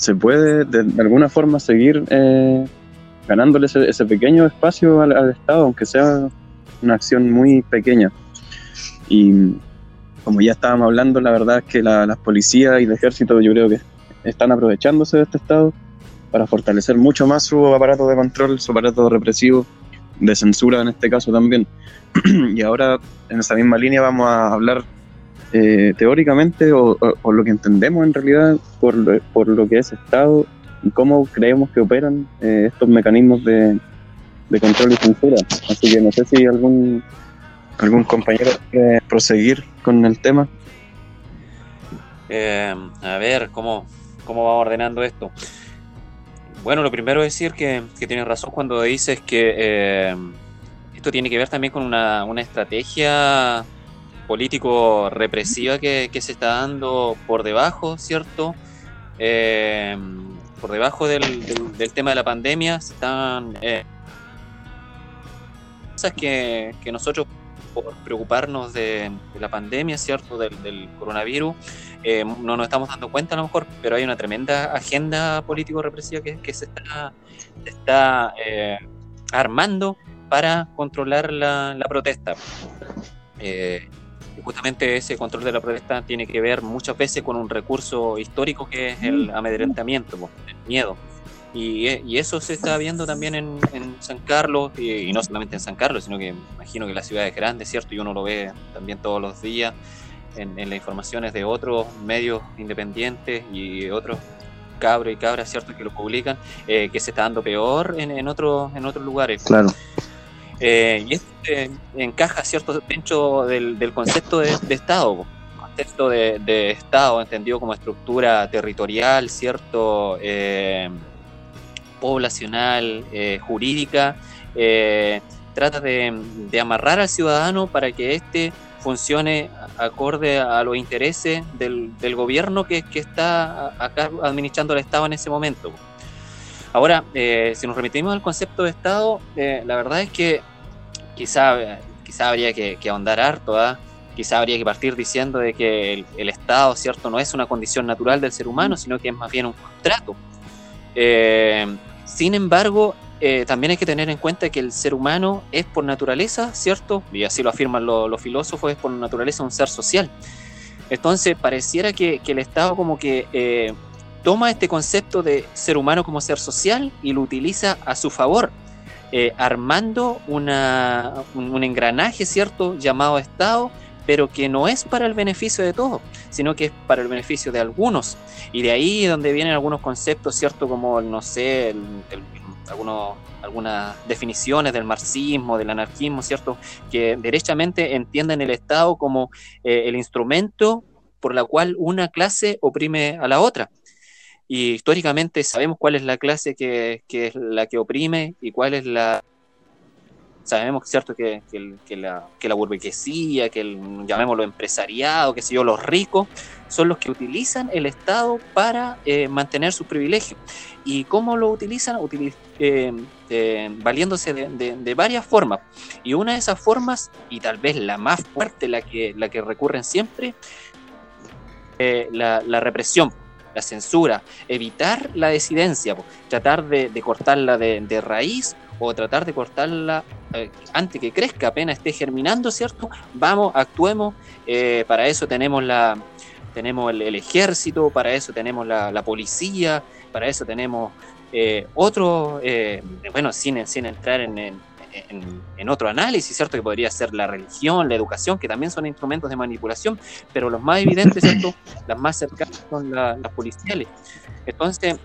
se puede de, alguna forma seguir eh, ganándole ese, pequeño espacio al, al Estado, aunque sea una acción muy pequeña. Y como ya estábamos hablando, la verdad es que la- las policías y el ejército yo creo que están aprovechándose de este Estado para fortalecer mucho más su aparato de control, su aparato represivo, de censura en este caso también. y ahora, en esa misma línea, vamos a hablar eh, teóricamente o, lo que entendemos en realidad por lo, por lo que es Estado y cómo creemos que operan eh, estos mecanismos de, de control y censura. Así que no sé si algún, algún compañero quiere proseguir con el tema. Eh, a ver, ¿cómo, ¿cómo vamos ordenando esto? Bueno, lo primero es decir que, que tienes razón cuando dices que eh, esto tiene que ver también con una, una estrategia político-represiva que, que se está dando por debajo, ¿cierto? Eh, por debajo del, tema de la pandemia se están... eh, cosas que, que nosotros por preocuparnos de, la pandemia, ¿cierto? Del, coronavirus, eh, no nos estamos dando cuenta a lo mejor, pero hay una tremenda agenda político-represiva que, que se está, está eh, armando para controlar la, protesta. Y justamente ese control de la protesta tiene que ver muchas veces con un recurso histórico que es el amedrentamiento, po, el miedo. Y, e- y eso se está viendo también en, en San Carlos, y, y no solamente en San Carlos, sino que imagino que las ciudades grandes, ¿cierto? Y uno lo ve también todos los días en, en las informaciones de otros medios independientes y otros cabros y cabras, ¿cierto? Que lo publican, eh, que se está dando peor en, en, otros, en otros lugares. Claro. Eh, y esto eh, encaja, ¿cierto?, dentro del, concepto de, de Estado, concepto de, Estado entendido como estructura territorial, ¿cierto?, Eh, poblacional, eh, jurídica, trata de, amarrar al ciudadano para que éste funcione acorde a los intereses del, gobierno que, que está acá administrando el Estado en ese momento. Ahora, eh, si nos remitimos al concepto de Estado, eh, la verdad es que quizá, quizá habría que, que ahondar harto, ¿ah? quizá habría que partir diciendo de que el, el Estado, ¿cierto?, no es una condición natural del ser humano, sino que es más bien un contrato. Eh, sin embargo, eh, también hay que tener en cuenta que el ser humano es por naturaleza, ¿cierto? Y así lo afirman lo- los filósofos, es por naturaleza un ser social. Entonces, pareciera que, que el Estado como que eh, toma este concepto de ser humano como ser social y lo utiliza a su favor, eh, armando un, engranaje, ¿cierto?, llamado Estado, pero que no es para el beneficio de todos, sino que es para el beneficio de algunos. Y de ahí donde vienen algunos conceptos, ¿cierto?, como, no sé, algunas definiciones del marxismo, del anarquismo, ¿cierto?, que derechamente entienden el Estado como eh, el instrumento por la cual una clase oprime a la otra. Y históricamente sabemos cuál es la clase que, es la que oprime y cuál es la... Sabemos, ¿cierto?, que, que que la, que la burguesía, que el, llamémoslo empresariado, que sé yo, los ricos, son los que utilizan el Estado para eh, mantener sus privilegios. ¿Y cómo lo utilizan? Utili- eh, eh, valiéndose de, varias formas. Y una de esas formas, y tal vez la más fuerte, la que, la que recurren siempre, eh, la represión, la censura, evitar la disidencia, po, tratar de, cortarla de, raíz o tratar de cortarla eh, antes que crezca, apenas esté germinando, ¿cierto? Vamos, actuemos, eh, para eso tenemos la tenemos el, ejército, para eso tenemos la, policía, para eso tenemos eh, otro, bueno, sin, sin entrar en, en, en- en otro análisis, ¿cierto? Que podría ser la religión, la educación, que también son instrumentos de manipulación, pero los más evidentes, ¿cierto? Las más cercanas son la- las policiales. Entonces,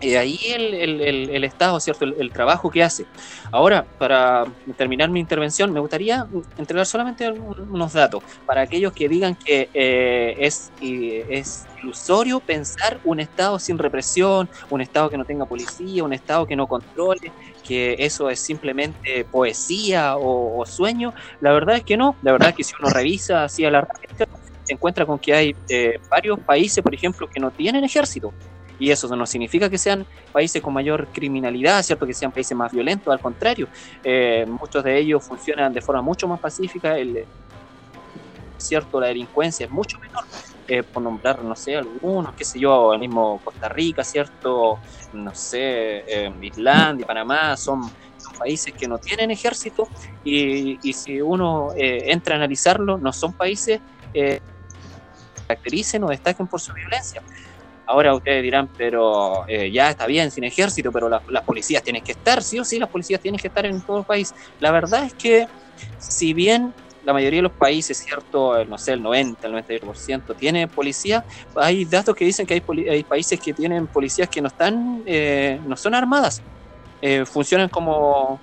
eh, ahí el, el- el- el Estado, ¿cierto? El, trabajo que hace. Ahora, para terminar mi intervención, me gustaría entregar solamente un- unos datos para aquellos que digan que eh, es, eh, es ilusorio pensar un Estado sin represión, un Estado que no tenga policía, un Estado que no controle, que eso es simplemente poesía o, o sueño. La verdad es que no. La verdad es que si uno revisa así a la se encuentra con que hay eh, varios países, por ejemplo, que no tienen ejército. Y eso no significa que sean países con mayor criminalidad, ¿cierto? Que sean países más violentos, al contrario. Eh, muchos de ellos funcionan de forma mucho más pacífica. Cierto, la delincuencia es mucho menor. Eh, por nombrar, no sé, algunos, qué sé yo, el mismo Costa Rica, ¿cierto? No sé, eh, Islandia, Panamá, son, países que no tienen ejército y, si uno eh, entra a analizarlo, no son países que caractericen o destaquen por su violencia. Ahora ustedes dirán, pero eh, ya está bien sin ejército, pero la- las policías tienen que estar, sí o sí, las policías tienen que estar en todo el país. La verdad es que, si bien la mayoría de los países, cierto, el, no sé, el 90, el 98% tiene policía, hay datos que dicen que hay, países que tienen policías que no están, eh, no son armadas, Eh, funcionan como,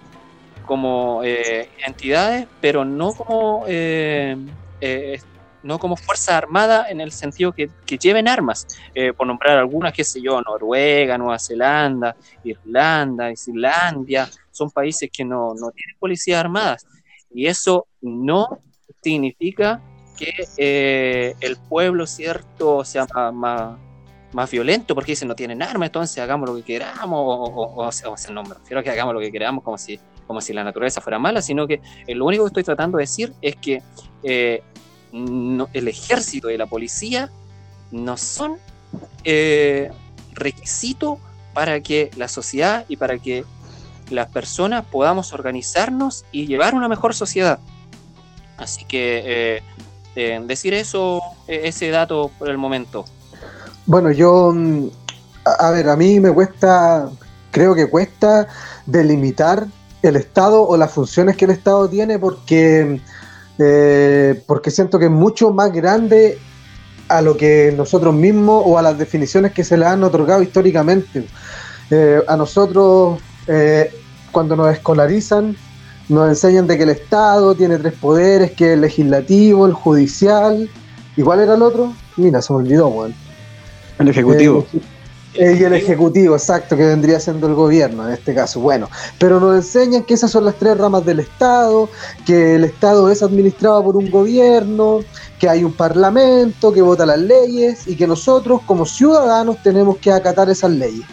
como eh, entidades, pero no como eh, eh, no como fuerza armada en el sentido que, lleven armas, eh, por nombrar algunas, qué sé yo, Noruega, Nueva Zelanda, Irlanda, Islandia, son países que no, no tienen policías armadas. Y eso no significa que eh, el pueblo, cierto, sea más, más, violento, porque dicen no tienen armas, entonces hagamos lo que queramos, o, o- o sea, o sea, no me refiero a que hagamos lo que queramos como si, como si la naturaleza fuera mala, sino que eh, lo único que estoy tratando de decir es que el ejército y la policía no son eh, requisito para que la sociedad y para que las personas podamos organizarnos y llevar una mejor sociedad. Así que eh, eh, decir eso, eh, ese dato por el momento. Bueno, yo, mm, a ver, a mí me cuesta, creo que cuesta delimitar el Estado o las funciones que el Estado tiene porque, eh, porque siento que es mucho más grande a lo que nosotros mismos o a las definiciones que se le han otorgado históricamente. Eh, a nosotros, eh, cuando nos escolarizan, nos enseñan de que el Estado tiene tres poderes, que el legislativo, el judicial, ¿y cuál era el otro? Mira, se me olvidó, weón. El ejecutivo. Eh, y el ejecutivo, exacto, que vendría siendo el gobierno en este caso. Bueno, pero nos enseñan que esas son las tres ramas del Estado, que el Estado es administrado por un gobierno, que hay un parlamento que vota las leyes y que nosotros como ciudadanos tenemos que acatar esas leyes.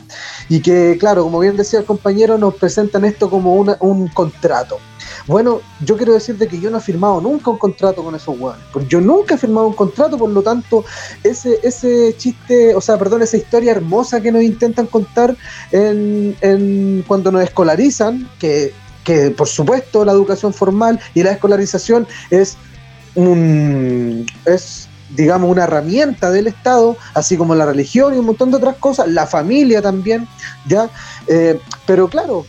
Y que, claro, como bien decía el compañero, nos presentan esto como una- un contrato. Bueno, yo quiero decirte que yo no he firmado nunca un contrato con esos hueones. Porque yo nunca he firmado un contrato, por lo tanto, ese, ese chiste, o sea, perdón, esa historia hermosa que nos intentan contar en, en- cuando nos escolarizan, que, que por supuesto la educación formal y la escolarización es un es digamos una herramienta del Estado, así como la religión y un montón de otras cosas, la familia también, ya, Eh, pero claro,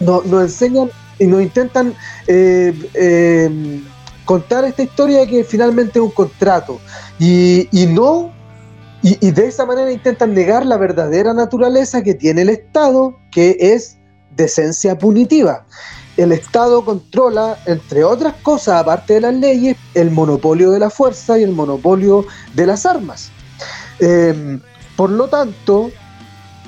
no- nos enseñan y nos intentan eh, eh, contar esta historia de que finalmente es un contrato y, y no y, y de esa manera intentan negar la verdadera naturaleza que tiene el Estado, que es de esencia punitiva. El Estado controla, entre otras cosas, aparte de las leyes, el monopolio de la fuerza y el monopolio de las armas. Eh, por lo tanto,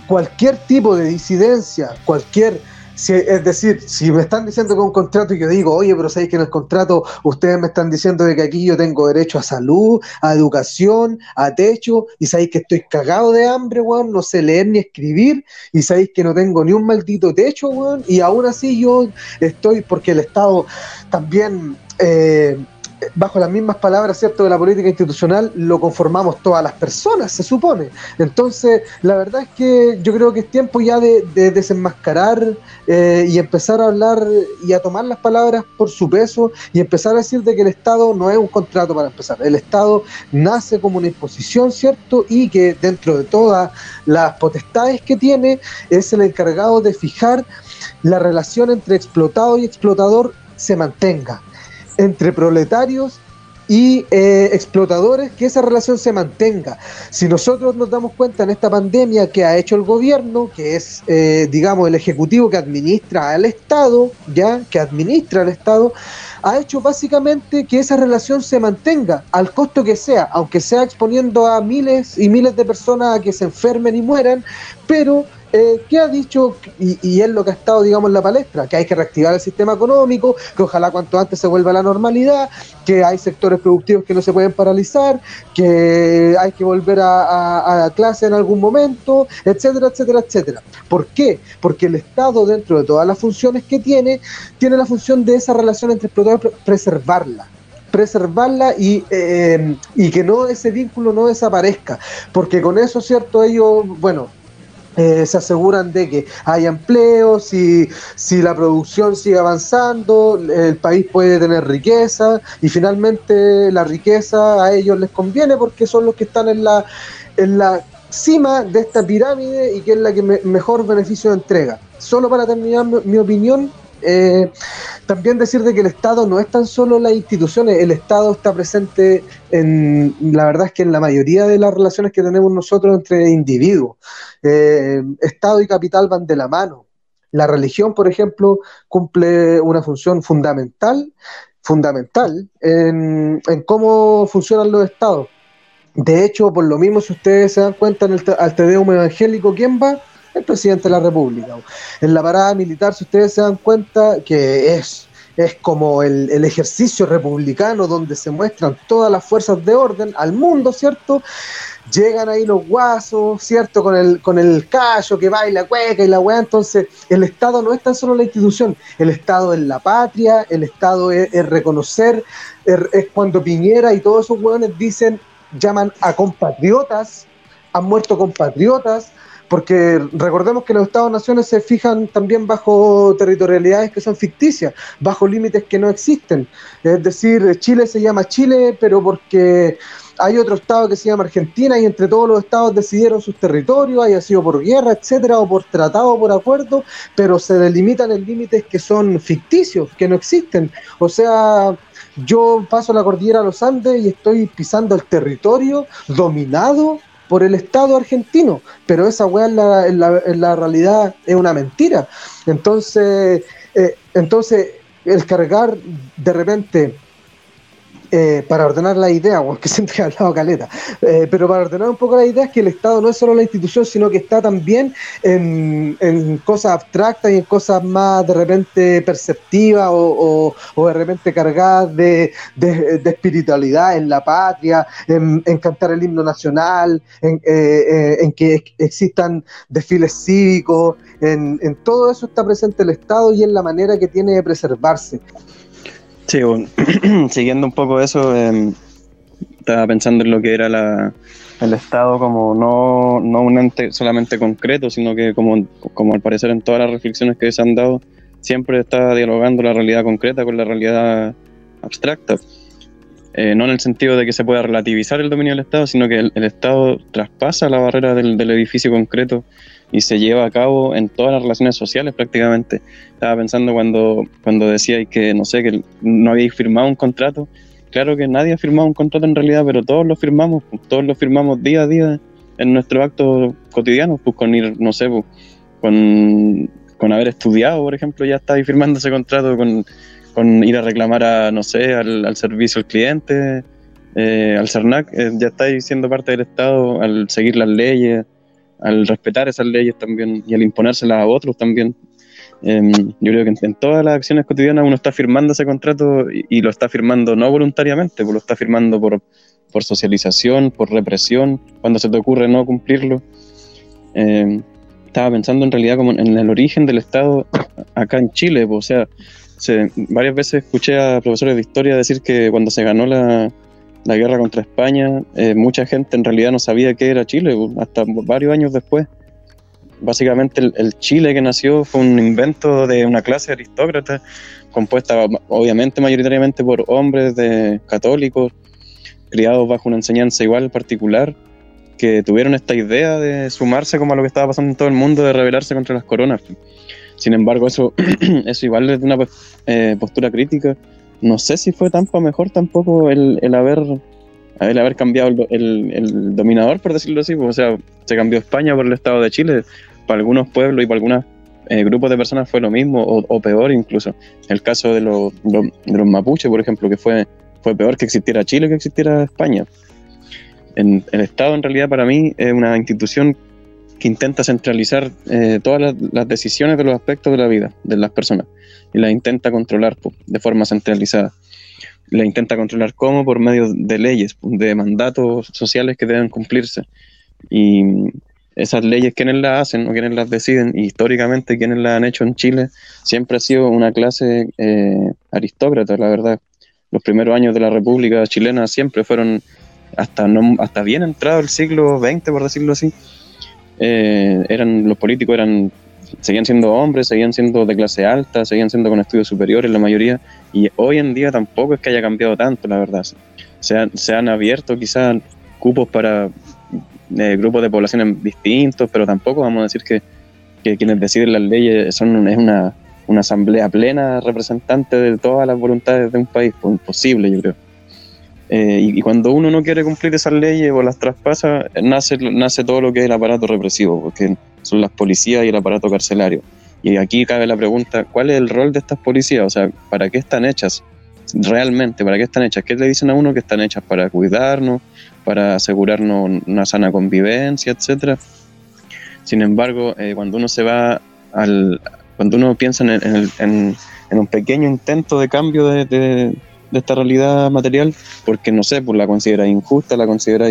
cualquier tipo de disidencia, cualquier si- es decir, si me están diciendo que un contrato y yo digo, oye, pero sabéis que en el contrato ustedes me están diciendo de que aquí yo tengo derecho a salud, a educación, a techo, y sabéis que estoy cagado de hambre, weón, no sé leer ni escribir, y sabéis que no tengo ni un maldito techo, weón, y aún así yo estoy, porque el Estado también... eh, bajo las mismas palabras, ¿cierto?, de la política institucional, lo conformamos todas las personas, se supone. Entonces, la verdad es que yo creo que es tiempo ya de, de desenmascarar eh, y empezar a hablar y a tomar las palabras por su peso y empezar a decir de que el Estado no es un contrato para empezar. El Estado nace como una imposición, ¿cierto? Y que dentro de todas las potestades que tiene, es el encargado de fijar la relación entre explotado y explotador se mantenga entre proletarios y eh, explotadores, que esa relación se mantenga. Si nosotros nos damos cuenta en esta pandemia que ha hecho el gobierno, que es, eh, digamos, el ejecutivo que administra al Estado, ya, que administra al Estado, ha hecho básicamente que esa relación se mantenga al costo que sea, aunque sea exponiendo a miles y miles de personas a que se enfermen y mueran, pero eh, ¿qué ha dicho? Y, es lo que ha estado, digamos, en la palestra, que hay que reactivar el sistema económico, que ojalá cuanto antes se vuelva a la normalidad, que hay sectores productivos que no se pueden paralizar, que hay que volver a, a- clase en algún momento, etcétera, etcétera, etcétera. ¿Por qué? Porque el Estado, dentro de todas las funciones que tiene, tiene la función de esa relación entre pre- preservarla preservarla y, eh, y que no ese vínculo no desaparezca, porque con eso, ¿cierto? Ellos, bueno, eh, se aseguran de que haya empleo, si, si la producción sigue avanzando, el país puede tener riqueza y finalmente la riqueza a ellos les conviene porque son los que están en la, en la cima de esta pirámide y que es la que me- mejor beneficio entrega. Solo para terminar mi, mi opinión, eh, también decir de que el Estado no es tan solo las instituciones, el Estado está presente en, la verdad es que en la mayoría de las relaciones que tenemos nosotros entre individuos. Eh, Estado y capital van de la mano. La religión, por ejemplo, cumple una función fundamental, fundamental en, en cómo funcionan los estados. De hecho, por lo mismo, si ustedes se dan cuenta en el al Tedeum evangélico, ¿quién va? El presidente de la República. En la parada militar, si ustedes se dan cuenta que es, es como el, el ejercicio republicano donde se muestran todas las fuerzas de orden al mundo, ¿cierto? Llegan ahí los guasos, ¿cierto? Con el, con el callo que baila cueca y la weá. Entonces, el Estado no es tan solo la institución, el Estado es la patria, el Estado es, reconocer, es, es cuando Piñera y todos esos weones dicen, llaman a compatriotas, han muerto compatriotas, porque recordemos que los Estados-naciones se fijan también bajo territorialidades que son ficticias, bajo límites que no existen. Es decir, Chile se llama Chile, pero porque hay otro estado que se llama Argentina y entre todos los estados decidieron sus territorios, haya sido por guerra, etcétera, o por tratado por acuerdo, pero se delimitan en límites que son ficticios, que no existen. O sea, yo paso la cordillera de los Andes y estoy pisando el territorio dominado por el Estado argentino, pero esa weá en la, en la- en la realidad es una mentira. Entonces, eh, entonces el cargar de repente eh, para ordenar la idea, aunque siento que he hablado caleta, eh, pero para ordenar un poco la idea es que el Estado no es solo la institución, sino que está también en, cosas abstractas y en cosas más de repente perceptivas o, de repente cargadas de, espiritualidad en la patria, en, cantar el himno nacional, en, eh, eh, en que ex- existan desfiles cívicos, en todo eso está presente el Estado y en la manera que tiene de preservarse. Sí, bueno, siguiendo un poco eso, eh, estaba pensando en lo que era la, el Estado como no, no un ente solamente concreto, sino que como, como al parecer en todas las reflexiones que se han dado, siempre está dialogando la realidad concreta con la realidad abstracta. Eh, no en el sentido de que se pueda relativizar el dominio del Estado, sino que el, Estado traspasa la barrera del edificio concreto y se lleva a cabo en todas las relaciones sociales prácticamente. Estaba pensando cuando, cuando decía que, no sé, que no habéis firmado un contrato. Claro que nadie ha firmado un contrato en realidad, pero todos lo firmamos, pues, todos lo firmamos día a día en nuestros actos cotidianos, pues con ir, no sé, pues, con, con haber estudiado, por ejemplo, ya estáis firmando ese contrato, con, con ir a reclamar a, no sé, al, al servicio al cliente, eh, al CERNAC, eh, ya estáis siendo parte del Estado al seguir las leyes, al respetar esas leyes también y al imponérselas a otros también. Em, yo creo que en, en todas las acciones cotidianas uno está firmando ese contrato y, lo está firmando no voluntariamente, pues lo está firmando por, por socialización, por represión, cuando se te ocurre no cumplirlo. Em, estaba pensando en realidad como en el origen del Estado acá en Chile, pues, o sea, se- varias veces escuché a profesores de historia decir que cuando se ganó la, la guerra contra España, eh, mucha gente en realidad no sabía qué era Chile, bu, hasta varios años después. Básicamente el, Chile que nació fue un invento de una clase aristócrata compuesta obviamente mayoritariamente por hombres de católicos, criados bajo una enseñanza igual particular, que tuvieron esta idea de sumarse como a lo que estaba pasando en todo el mundo, de rebelarse contra las coronas. Sin embargo, eso, eso igual desde una eh, postura crítica, no sé si fue tan para mejor tampoco el, el haber el haber cambiado el, el- dominador, por decirlo así. pues, O sea, se cambió España por el Estado de Chile. Para algunos pueblos y para algunos eh, grupos de personas fue lo mismo, o, peor incluso. El caso de, los- los- mapuches, por ejemplo, que fue, fue peor que existiera Chile que existiera España. El Estado, en realidad, para mí, es una institución que intenta centralizar eh, todas las, las decisiones de los aspectos de la vida de las personas y las intenta controlar de forma centralizada. La intenta controlar cómo por medio de leyes, de mandatos sociales que deben cumplirse. Y esas leyes, quienes las hacen o quienes las deciden, y históricamente quienes las han hecho en Chile, siempre ha sido una clase eh, aristócrata, la verdad. Los primeros años de la República chilena siempre fueron, hasta, no, hasta bien entrado el siglo XX, por decirlo así, eh, eran, los políticos eran, seguían siendo hombres, seguían siendo de clase alta, seguían siendo con estudios superiores la mayoría, y hoy en día tampoco es que haya cambiado tanto, la verdad. Se han, se han abierto quizás cupos para eh, grupos de poblaciones distintos, pero tampoco vamos a decir que, quienes deciden las leyes son es una, una asamblea plena representante de todas las voluntades de un país, pues imposible yo creo. Eh, y, y cuando uno no quiere cumplir esas leyes o las traspasa, nace, nace todo lo que es el aparato represivo, porque son las policías y el aparato carcelario. Y aquí cabe la pregunta, ¿cuál es el rol de estas policías? O sea, ¿para qué están hechas? Realmente, ¿para qué están hechas? ¿Qué le dicen a uno que están hechas? ¿Para cuidarnos? ¿Para asegurarnos una sana convivencia, etcétera? Sin embargo, eh, cuando uno se va al... Cuando uno piensa en, en en- un pequeño intento de cambio de, esta realidad material, porque no sé, pues la consideras injusta, la consideras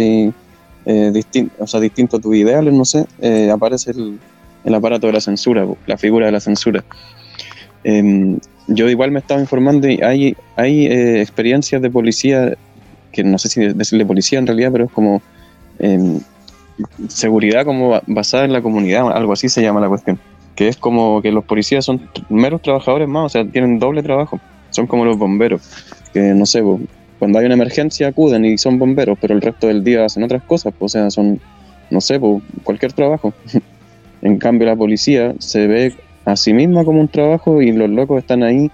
eh, o sea, distinto a tus ideales, no sé, eh, aparece el, el aparato de la censura, la figura de la censura. Em, yo igual me estaba informando y hay, hay eh, experiencias de policía, que no sé si decirle policía en realidad, pero es como em, seguridad como ba- basada en la comunidad, algo así se llama la cuestión, que es como que los policías son meros trabajadores más, o sea, tienen doble trabajo, son como los bomberos, que no sé, cuando hay una emergencia acuden y son bomberos, pero el resto del día hacen otras cosas, pues, o sea, son, no sé, pues, cualquier trabajo. en cambio, la policía se ve a sí misma como un trabajo y los locos están ahí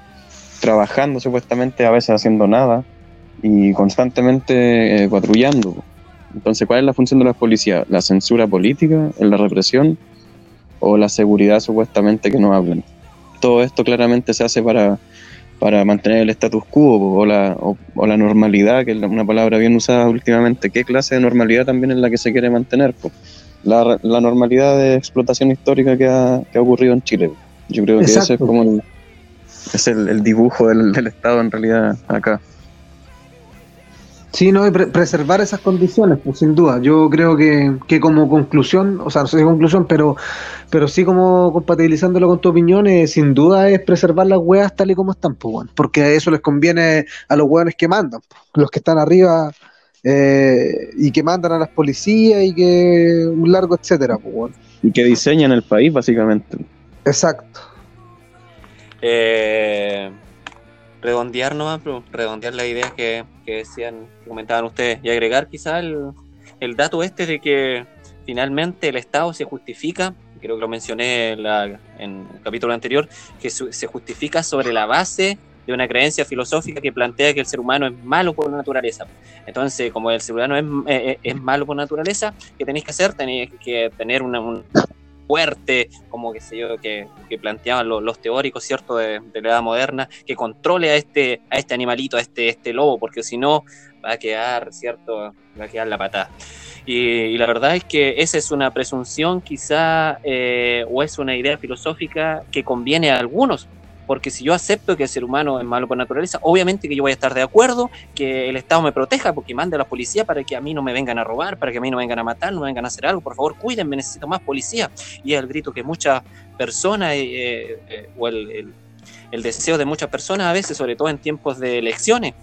trabajando supuestamente, a veces haciendo nada y constantemente eh, patrullando. Entonces, ¿cuál es la función de las policías? ¿La censura política, la represión o la seguridad supuestamente que no hablan? Todo esto claramente se hace para, para mantener el status quo o la, o, o la normalidad, que es una palabra bien usada últimamente. ¿Qué clase de normalidad también es la que se quiere mantener? po? La, la normalidad de explotación histórica que ha, que ha ocurrido en Chile. Yo creo que ese es como el, es el, el dibujo del, del Estado en realidad acá. Sí, no, y pre- preservar esas condiciones, pues sin duda. Yo creo que, que como conclusión, o sea, no sé si conclusión, pero, pero sí como compatibilizándolo con tu opinión, eh, sin duda es preservar las weas tal y como están, pues, weón, porque a eso les conviene a los weones que mandan, pues, los que están arriba eh, y que mandan a las policías y que un largo etcétera, pues, weón. Y que diseñan el país, básicamente. Exacto. Eh, redondear nomás, pero redondear las ideas que, que decían, que comentaban ustedes, y agregar quizá el, el dato este de que finalmente el Estado se justifica, creo que lo mencioné en, la- el capítulo anterior, que se justifica sobre la base de una creencia filosófica que plantea que el ser humano es malo por naturaleza. Entonces, como el ser humano es, eh, eh, es malo por naturaleza, ¿qué tenéis que hacer? Tenéis que tener un fuerte, como que sé yo, que, planteaban lo- los teóricos, ¿cierto?, de, la edad moderna, que controle a este, a este animalito, a este, este lobo, porque si no va a quedar, ¿cierto?, va a quedar la patada. Y, y la verdad es que esa es una presunción quizá, eh, o es una idea filosófica que conviene a algunos, porque si yo acepto que el ser humano es malo por naturaleza, obviamente que yo voy a estar de acuerdo que el Estado me proteja, porque mande a la policía para que a mí no me vengan a robar, para que a mí no me vengan a matar, no me vengan a hacer algo, por favor cuídenme, necesito más policía. Y es el grito que muchas personas, eh, eh, o el, deseo de muchas personas a veces, sobre todo en tiempos de elecciones.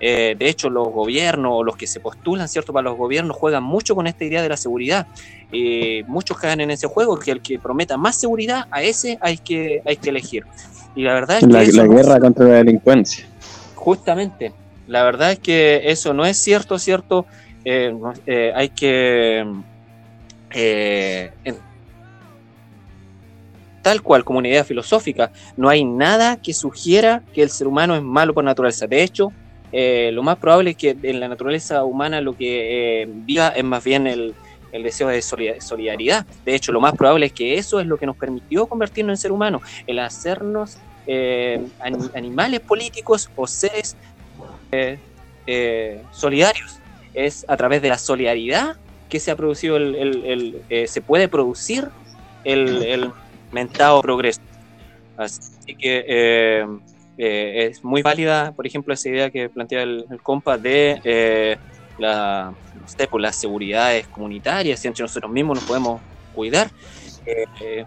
Eh, de hecho, los gobiernos o los que se postulan, ¿cierto? Para los gobiernos juegan mucho con esta idea de la seguridad. Eh, muchos caen en ese juego, que el que prometa más seguridad, a ese hay que, hay que elegir. Y la verdad es que La, no guerra contra la delincuencia. Justamente, la verdad es que eso no es cierto, cierto. Eh, eh, hay que eh, en- tal cual como una idea filosófica, no hay nada que sugiera que el ser humano es malo por naturaleza. De hecho, lo más probable es que en la naturaleza humana lo que viva es más bien el, el deseo de solida- solidaridad. De hecho, lo más probable es que eso es lo que nos permitió convertirnos en ser humanos, el hacernos eh, ani- animales políticos o seres eh, eh, solidarios. Es a través de la solidaridad que se ha producido el, se puede producir el, mentado progreso. Así que es muy válida, por ejemplo, esa idea que plantea el, compa de la, no sé, pues, las seguridades comunitarias, si entre nosotros mismos nos podemos cuidar, eh,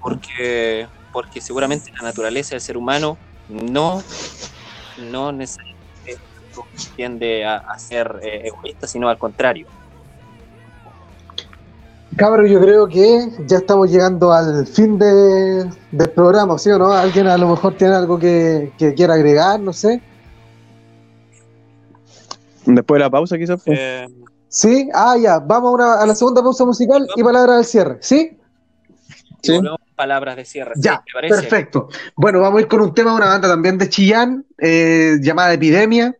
porque, porque seguramente la naturaleza del ser humano no, no necesariamente tiende a, ser eh, egoísta, sino al contrario. Cabros, yo creo que ya estamos llegando al fin de- del programa, ¿sí o no? Alguien a lo mejor tiene algo que quiera agregar, no sé. Después de la pausa, quizás. pues. Eh, ¿Sí? Ah, ya. Vamos a, una- a la segunda pausa musical y palabra del cierre, ¿sí? y Sí. palabras de cierre. Ya, ¿te parece? perfecto. Bueno, vamos a ir con un tema de una banda también de Chillán, eh, llamada Epidemia,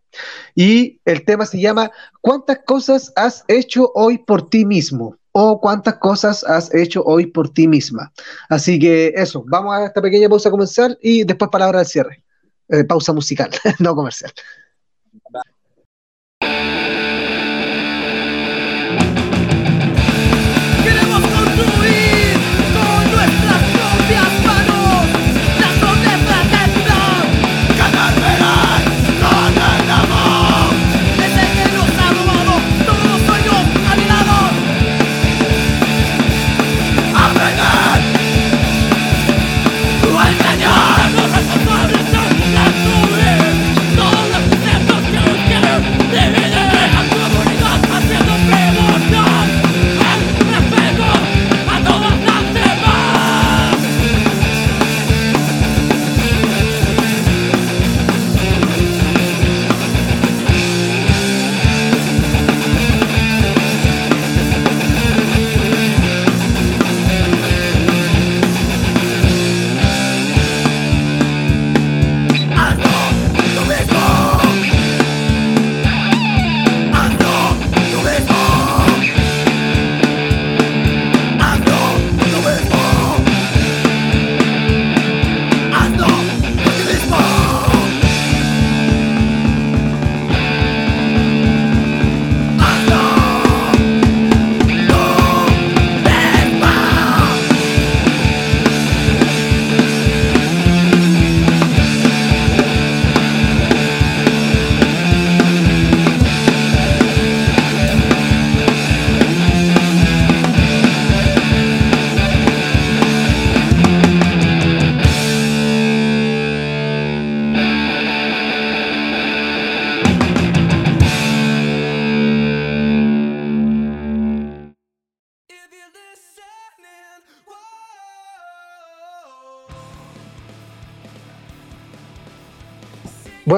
y el tema se llama ¿Cuántas cosas has hecho hoy por ti mismo? O cuántas cosas has hecho hoy por ti misma. Así que eso, vamos a esta pequeña pausa comercial y después palabra del cierre. Eh, pausa musical, no comercial.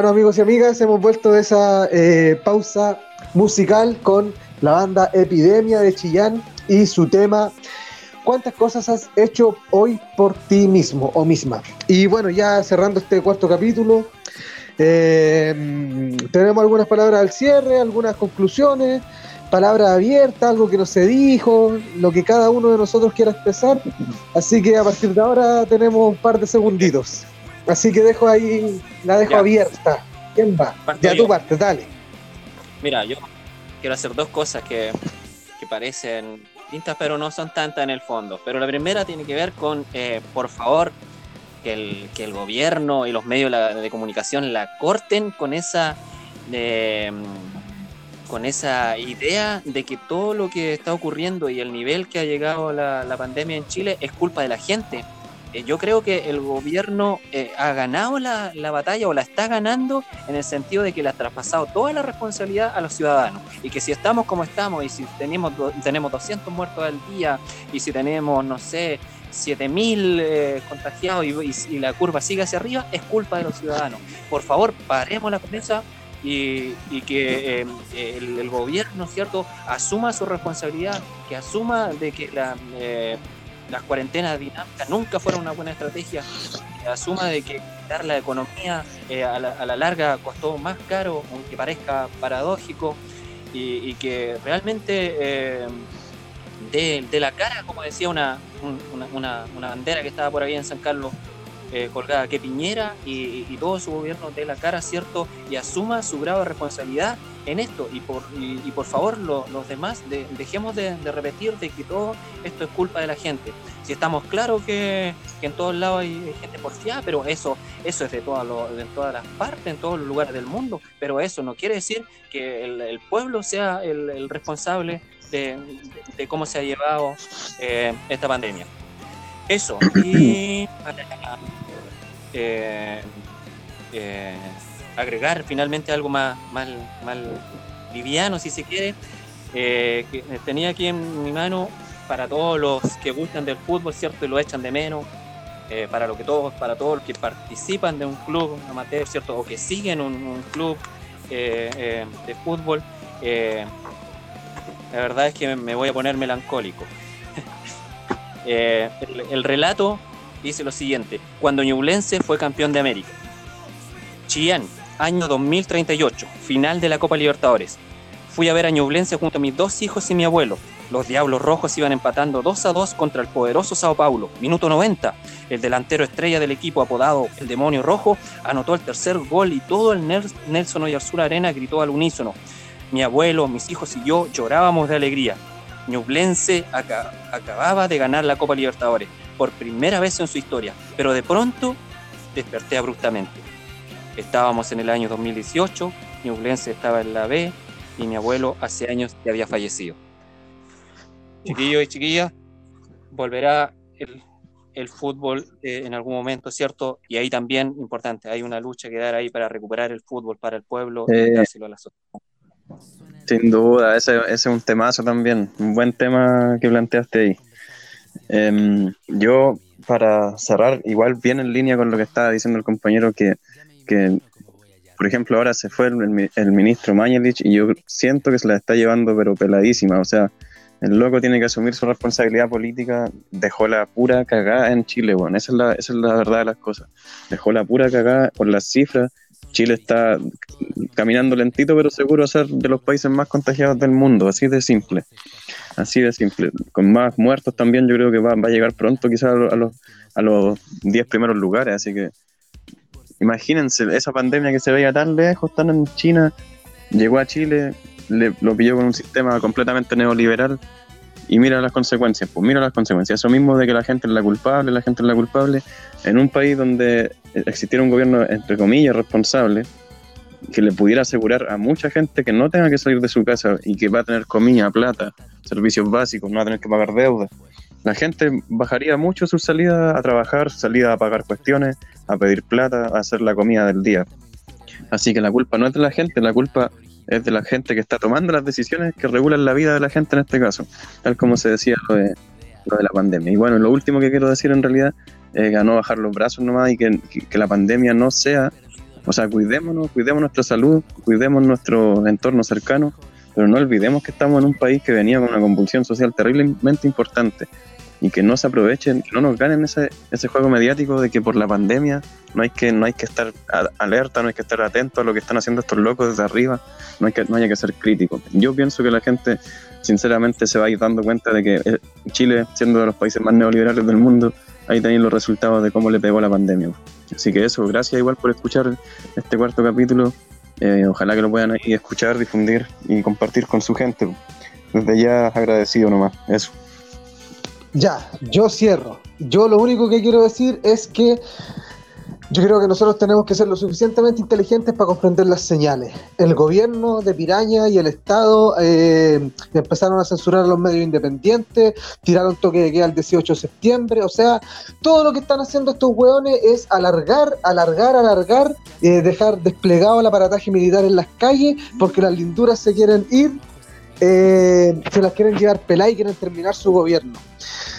Amigos y amigas, hemos vuelto de esa eh, pausa musical con la banda Epidemia de Chillán y su tema ¿Cuántas cosas has hecho hoy por ti mismo o misma? Y bueno, ya cerrando este cuarto capítulo, mm, tenemos algunas palabras al cierre, algunas conclusiones, palabras abiertas, algo que no se dijo, lo que cada uno de nosotros quiera expresar. Así que a partir de ahora tenemos un par de segunditos. Así que dejo ahí, la dejo Ya. abierta. ¿Quién va? Parto Ya tu parte, dale. Mira, yo quiero hacer dos cosas que, que parecen distintas, pero no son tantas en el fondo. Pero la primera tiene que ver con, eh, por favor, que el, que el gobierno y los medios de comunicación la corten con esa, eh, con esa idea de que todo lo que está ocurriendo y el nivel que ha llegado la, la pandemia en Chile es culpa de la gente. Eh, yo creo que el gobierno eh, ha ganado la, la batalla o la está ganando en el sentido de que le ha traspasado toda la responsabilidad a los ciudadanos. Y que si estamos como estamos y si tenemos, tenemos 200 muertos al día y si tenemos, no sé, 7000 eh, contagiados y, la curva sigue hacia arriba, es culpa de los ciudadanos. Por favor, paremos la cabeza y, y que eh, el, el gobierno, ¿cierto?, asuma su responsabilidad, que asuma de que la, eh, las cuarentenas dinámicas nunca fueron una buena estrategia, que asuma de que quitar la economía eh, a, la, a la larga costó más caro, aunque parezca paradójico, y, que realmente eh, de, la cara, como decía una, un- una, una- una bandera que estaba por ahí en San Carlos, eh, colgada, que Piñera y, y todo su gobierno de la cara, ¿cierto? Y asuma su grado de responsabilidad en esto. Y por, y, por favor, lo- los demás, de- dejemos de, de repetir de que todo esto es culpa de la gente. Si estamos claros que, que en todos lados hay gente porfiada, pero eso, eso es de, de todas las partes, en todos los lugares del mundo, pero eso no quiere decir que el, pueblo sea el, responsable de cómo se ha llevado eh, esta pandemia. Eso. Y para eh, eh, agregar finalmente algo más, más, más liviano, si se quiere, eh, que tenía aquí en mi mano para todos los que gustan del fútbol, ¿cierto? Y lo echan de menos. para lo que todos, para todos los que participan de un club amateur, ¿cierto? O que siguen un, un club de fútbol, la verdad es que me voy a poner melancólico. Eh, el, el relato dice lo siguiente: cuando Ñublense fue campeón de América, Chillán, año 2038, final de la Copa Libertadores. Fui a ver a Ñublense junto a mis dos hijos y mi abuelo. Los Diablos Rojos iban empatando 2 a 2 contra el poderoso Sao Paulo. Minuto 90. El delantero estrella del equipo, apodado el Demonio Rojo, anotó el tercer gol y todo el Nel- Nelson Oyarzún Arena gritó al unísono. Mi abuelo, mis hijos y yo llorábamos de alegría. Ñublense aca- acababa de ganar la Copa Libertadores por primera vez en su historia, pero de pronto desperté abruptamente. Estábamos en el año 2018, Ñublense estaba en la B y mi abuelo hace años ya había fallecido. Chiquillos y chiquillas, volverá el, el fútbol eh, en algún momento, ¿cierto? Y ahí también, importante, hay una lucha que dar ahí para recuperar el fútbol para el pueblo Eh, y dárselo a la sociedad. Sin duda, ese, ese es un temazo también, un buen tema que planteaste ahí. Em, yo, para cerrar, igual bien en línea con lo que estaba diciendo el compañero, que, que por ejemplo, ahora se fue el, el- el ministro Mañalich y yo siento que se la está llevando, pero peladísima. O sea, el loco tiene que asumir su responsabilidad política, dejó la pura cagada en Chile, bueno, esa es la, esa es la verdad de las cosas. Dejó la pura cagada por las cifras. Chile está caminando lentito pero seguro a ser de los países más contagiados del mundo, así de simple. Así de simple. Con más muertos también yo creo que va, va a llegar pronto quizás a, lo- a los a los 10 primeros lugares, así que imagínense esa pandemia que se veía tan lejos, tan en China, llegó a Chile, le, lo pilló con un sistema completamente neoliberal y mira las consecuencias, pues mira las consecuencias. Eso mismo de que la gente es la culpable, la gente es la culpable, en un país donde existiera un gobierno, entre comillas, responsable, que le pudiera asegurar a mucha gente que no tenga que salir de su casa y que va a tener comida, plata, servicios básicos, no va a tener que pagar deuda. La gente bajaría mucho su salida a trabajar, salida a pagar cuestiones, a pedir plata, a hacer la comida del día. Así que la culpa no es de la gente, la culpa es de la gente que está tomando las decisiones que regulan la vida de la gente en este caso, tal como se decía lo de, la pandemia. Y bueno, lo último que quiero decir en realidad es a no bajar los brazos nomás y que, que- que la pandemia no sea, o sea, cuidémonos, cuidemos nuestra salud, cuidemos nuestro entorno cercano, pero no olvidemos que estamos en un país que venía con una convulsión social terriblemente importante y que no se aprovechen, no nos ganen ese, ese juego mediático de que por la pandemia no hay que, no hay que estar alerta, no hay que estar atento a lo que están haciendo estos locos desde arriba, no hay que, no hay que ser crítico. Yo pienso que la gente sinceramente se va a ir dando cuenta de que eh, Chile, siendo de los países más neoliberales del mundo, ahí tenéis los resultados de cómo le pegó la pandemia. Así que eso, gracias igual por escuchar este cuarto capítulo. Eh, ojalá que lo puedan ahí escuchar, difundir y compartir con su gente. Desde ya agradecido nomás. Eso. Ya, yo cierro. Yo lo único que quiero decir es que Yo creo que nosotros tenemos que ser lo suficientemente inteligentes para comprender las señales. El gobierno de Piraña y el Estado eh, empezaron a censurar a los medios independientes, tiraron toque de queda el 18 de septiembre. O sea, todo lo que están haciendo estos hueones es alargar, alargar, alargar, eh, dejar desplegado el aparataje militar en las calles porque las linduras se quieren ir, eh, se las quieren llevar peladas y quieren terminar su gobierno.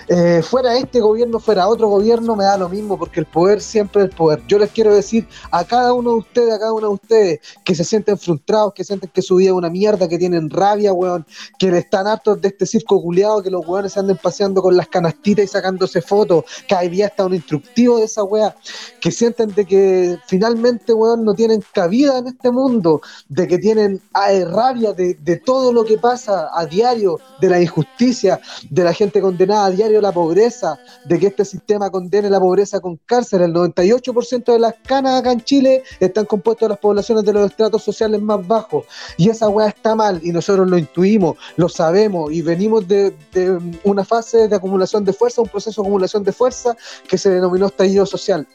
Eh, fuera este gobierno, fuera otro gobierno, me da lo mismo, porque el poder siempre es el poder. Yo les quiero decir a cada uno de ustedes, a cada uno de ustedes, que se sienten frustrados, que sienten que su vida es una mierda, que tienen rabia, weón, que están hartos de este circo culiado, que los weones se anden paseando con las canastitas y sacándose fotos, que hay día está un instructivo de esa weá, que sienten de que finalmente, weón, no tienen cabida en este mundo, de que tienen rabia de, de todo lo que pasa a diario, de la injusticia, de la gente condenada a diario la pobreza, de que este sistema condene la pobreza con cárcel. El 98% de las canas acá en Chile están compuestas de las poblaciones de los estratos sociales más bajos. Y esa weá está mal y nosotros lo intuimos, lo sabemos y venimos de, de una fase de acumulación de fuerza, un proceso de acumulación de fuerza que se denominó estallido social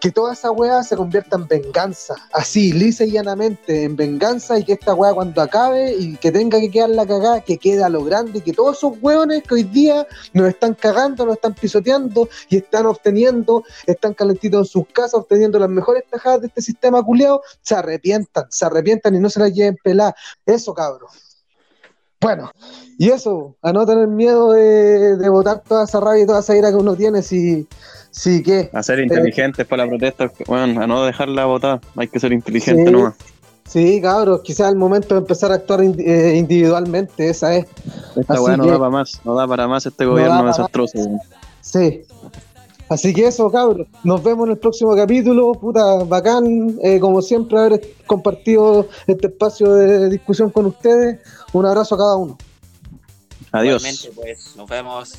que toda esa weá se convierta en venganza, así, lisa y llanamente, en venganza y que esta weá cuando acabe y que tenga que quedar la cagada, que quede a lo grande y que todos esos weones que hoy día nos están cagando, nos están pisoteando y están obteniendo, están calentitos en sus casas, obteniendo las mejores tajadas de este sistema culiado, se arrepientan, se arrepientan y no se las lleven peladas. Eso, cabrón. Bueno, y eso, a no tener miedo de, de botar toda esa rabia y toda esa ira que uno tiene, si, si que... A ser inteligentes para la protesta, bueno, a no dejarla votar, hay que ser inteligente Sí. nomás. Sí, cabros, quizás el momento de empezar a actuar eh, individualmente, esa es. Esta weá no que- da para más, no da para más este No gobierno desastroso. Sí. Así que eso, cabros. Nos vemos en el próximo capítulo. Puta, bacán, eh, como siempre, haber compartido este espacio de discusión con ustedes. Un abrazo a cada uno. Adiós. Pues, nos vemos.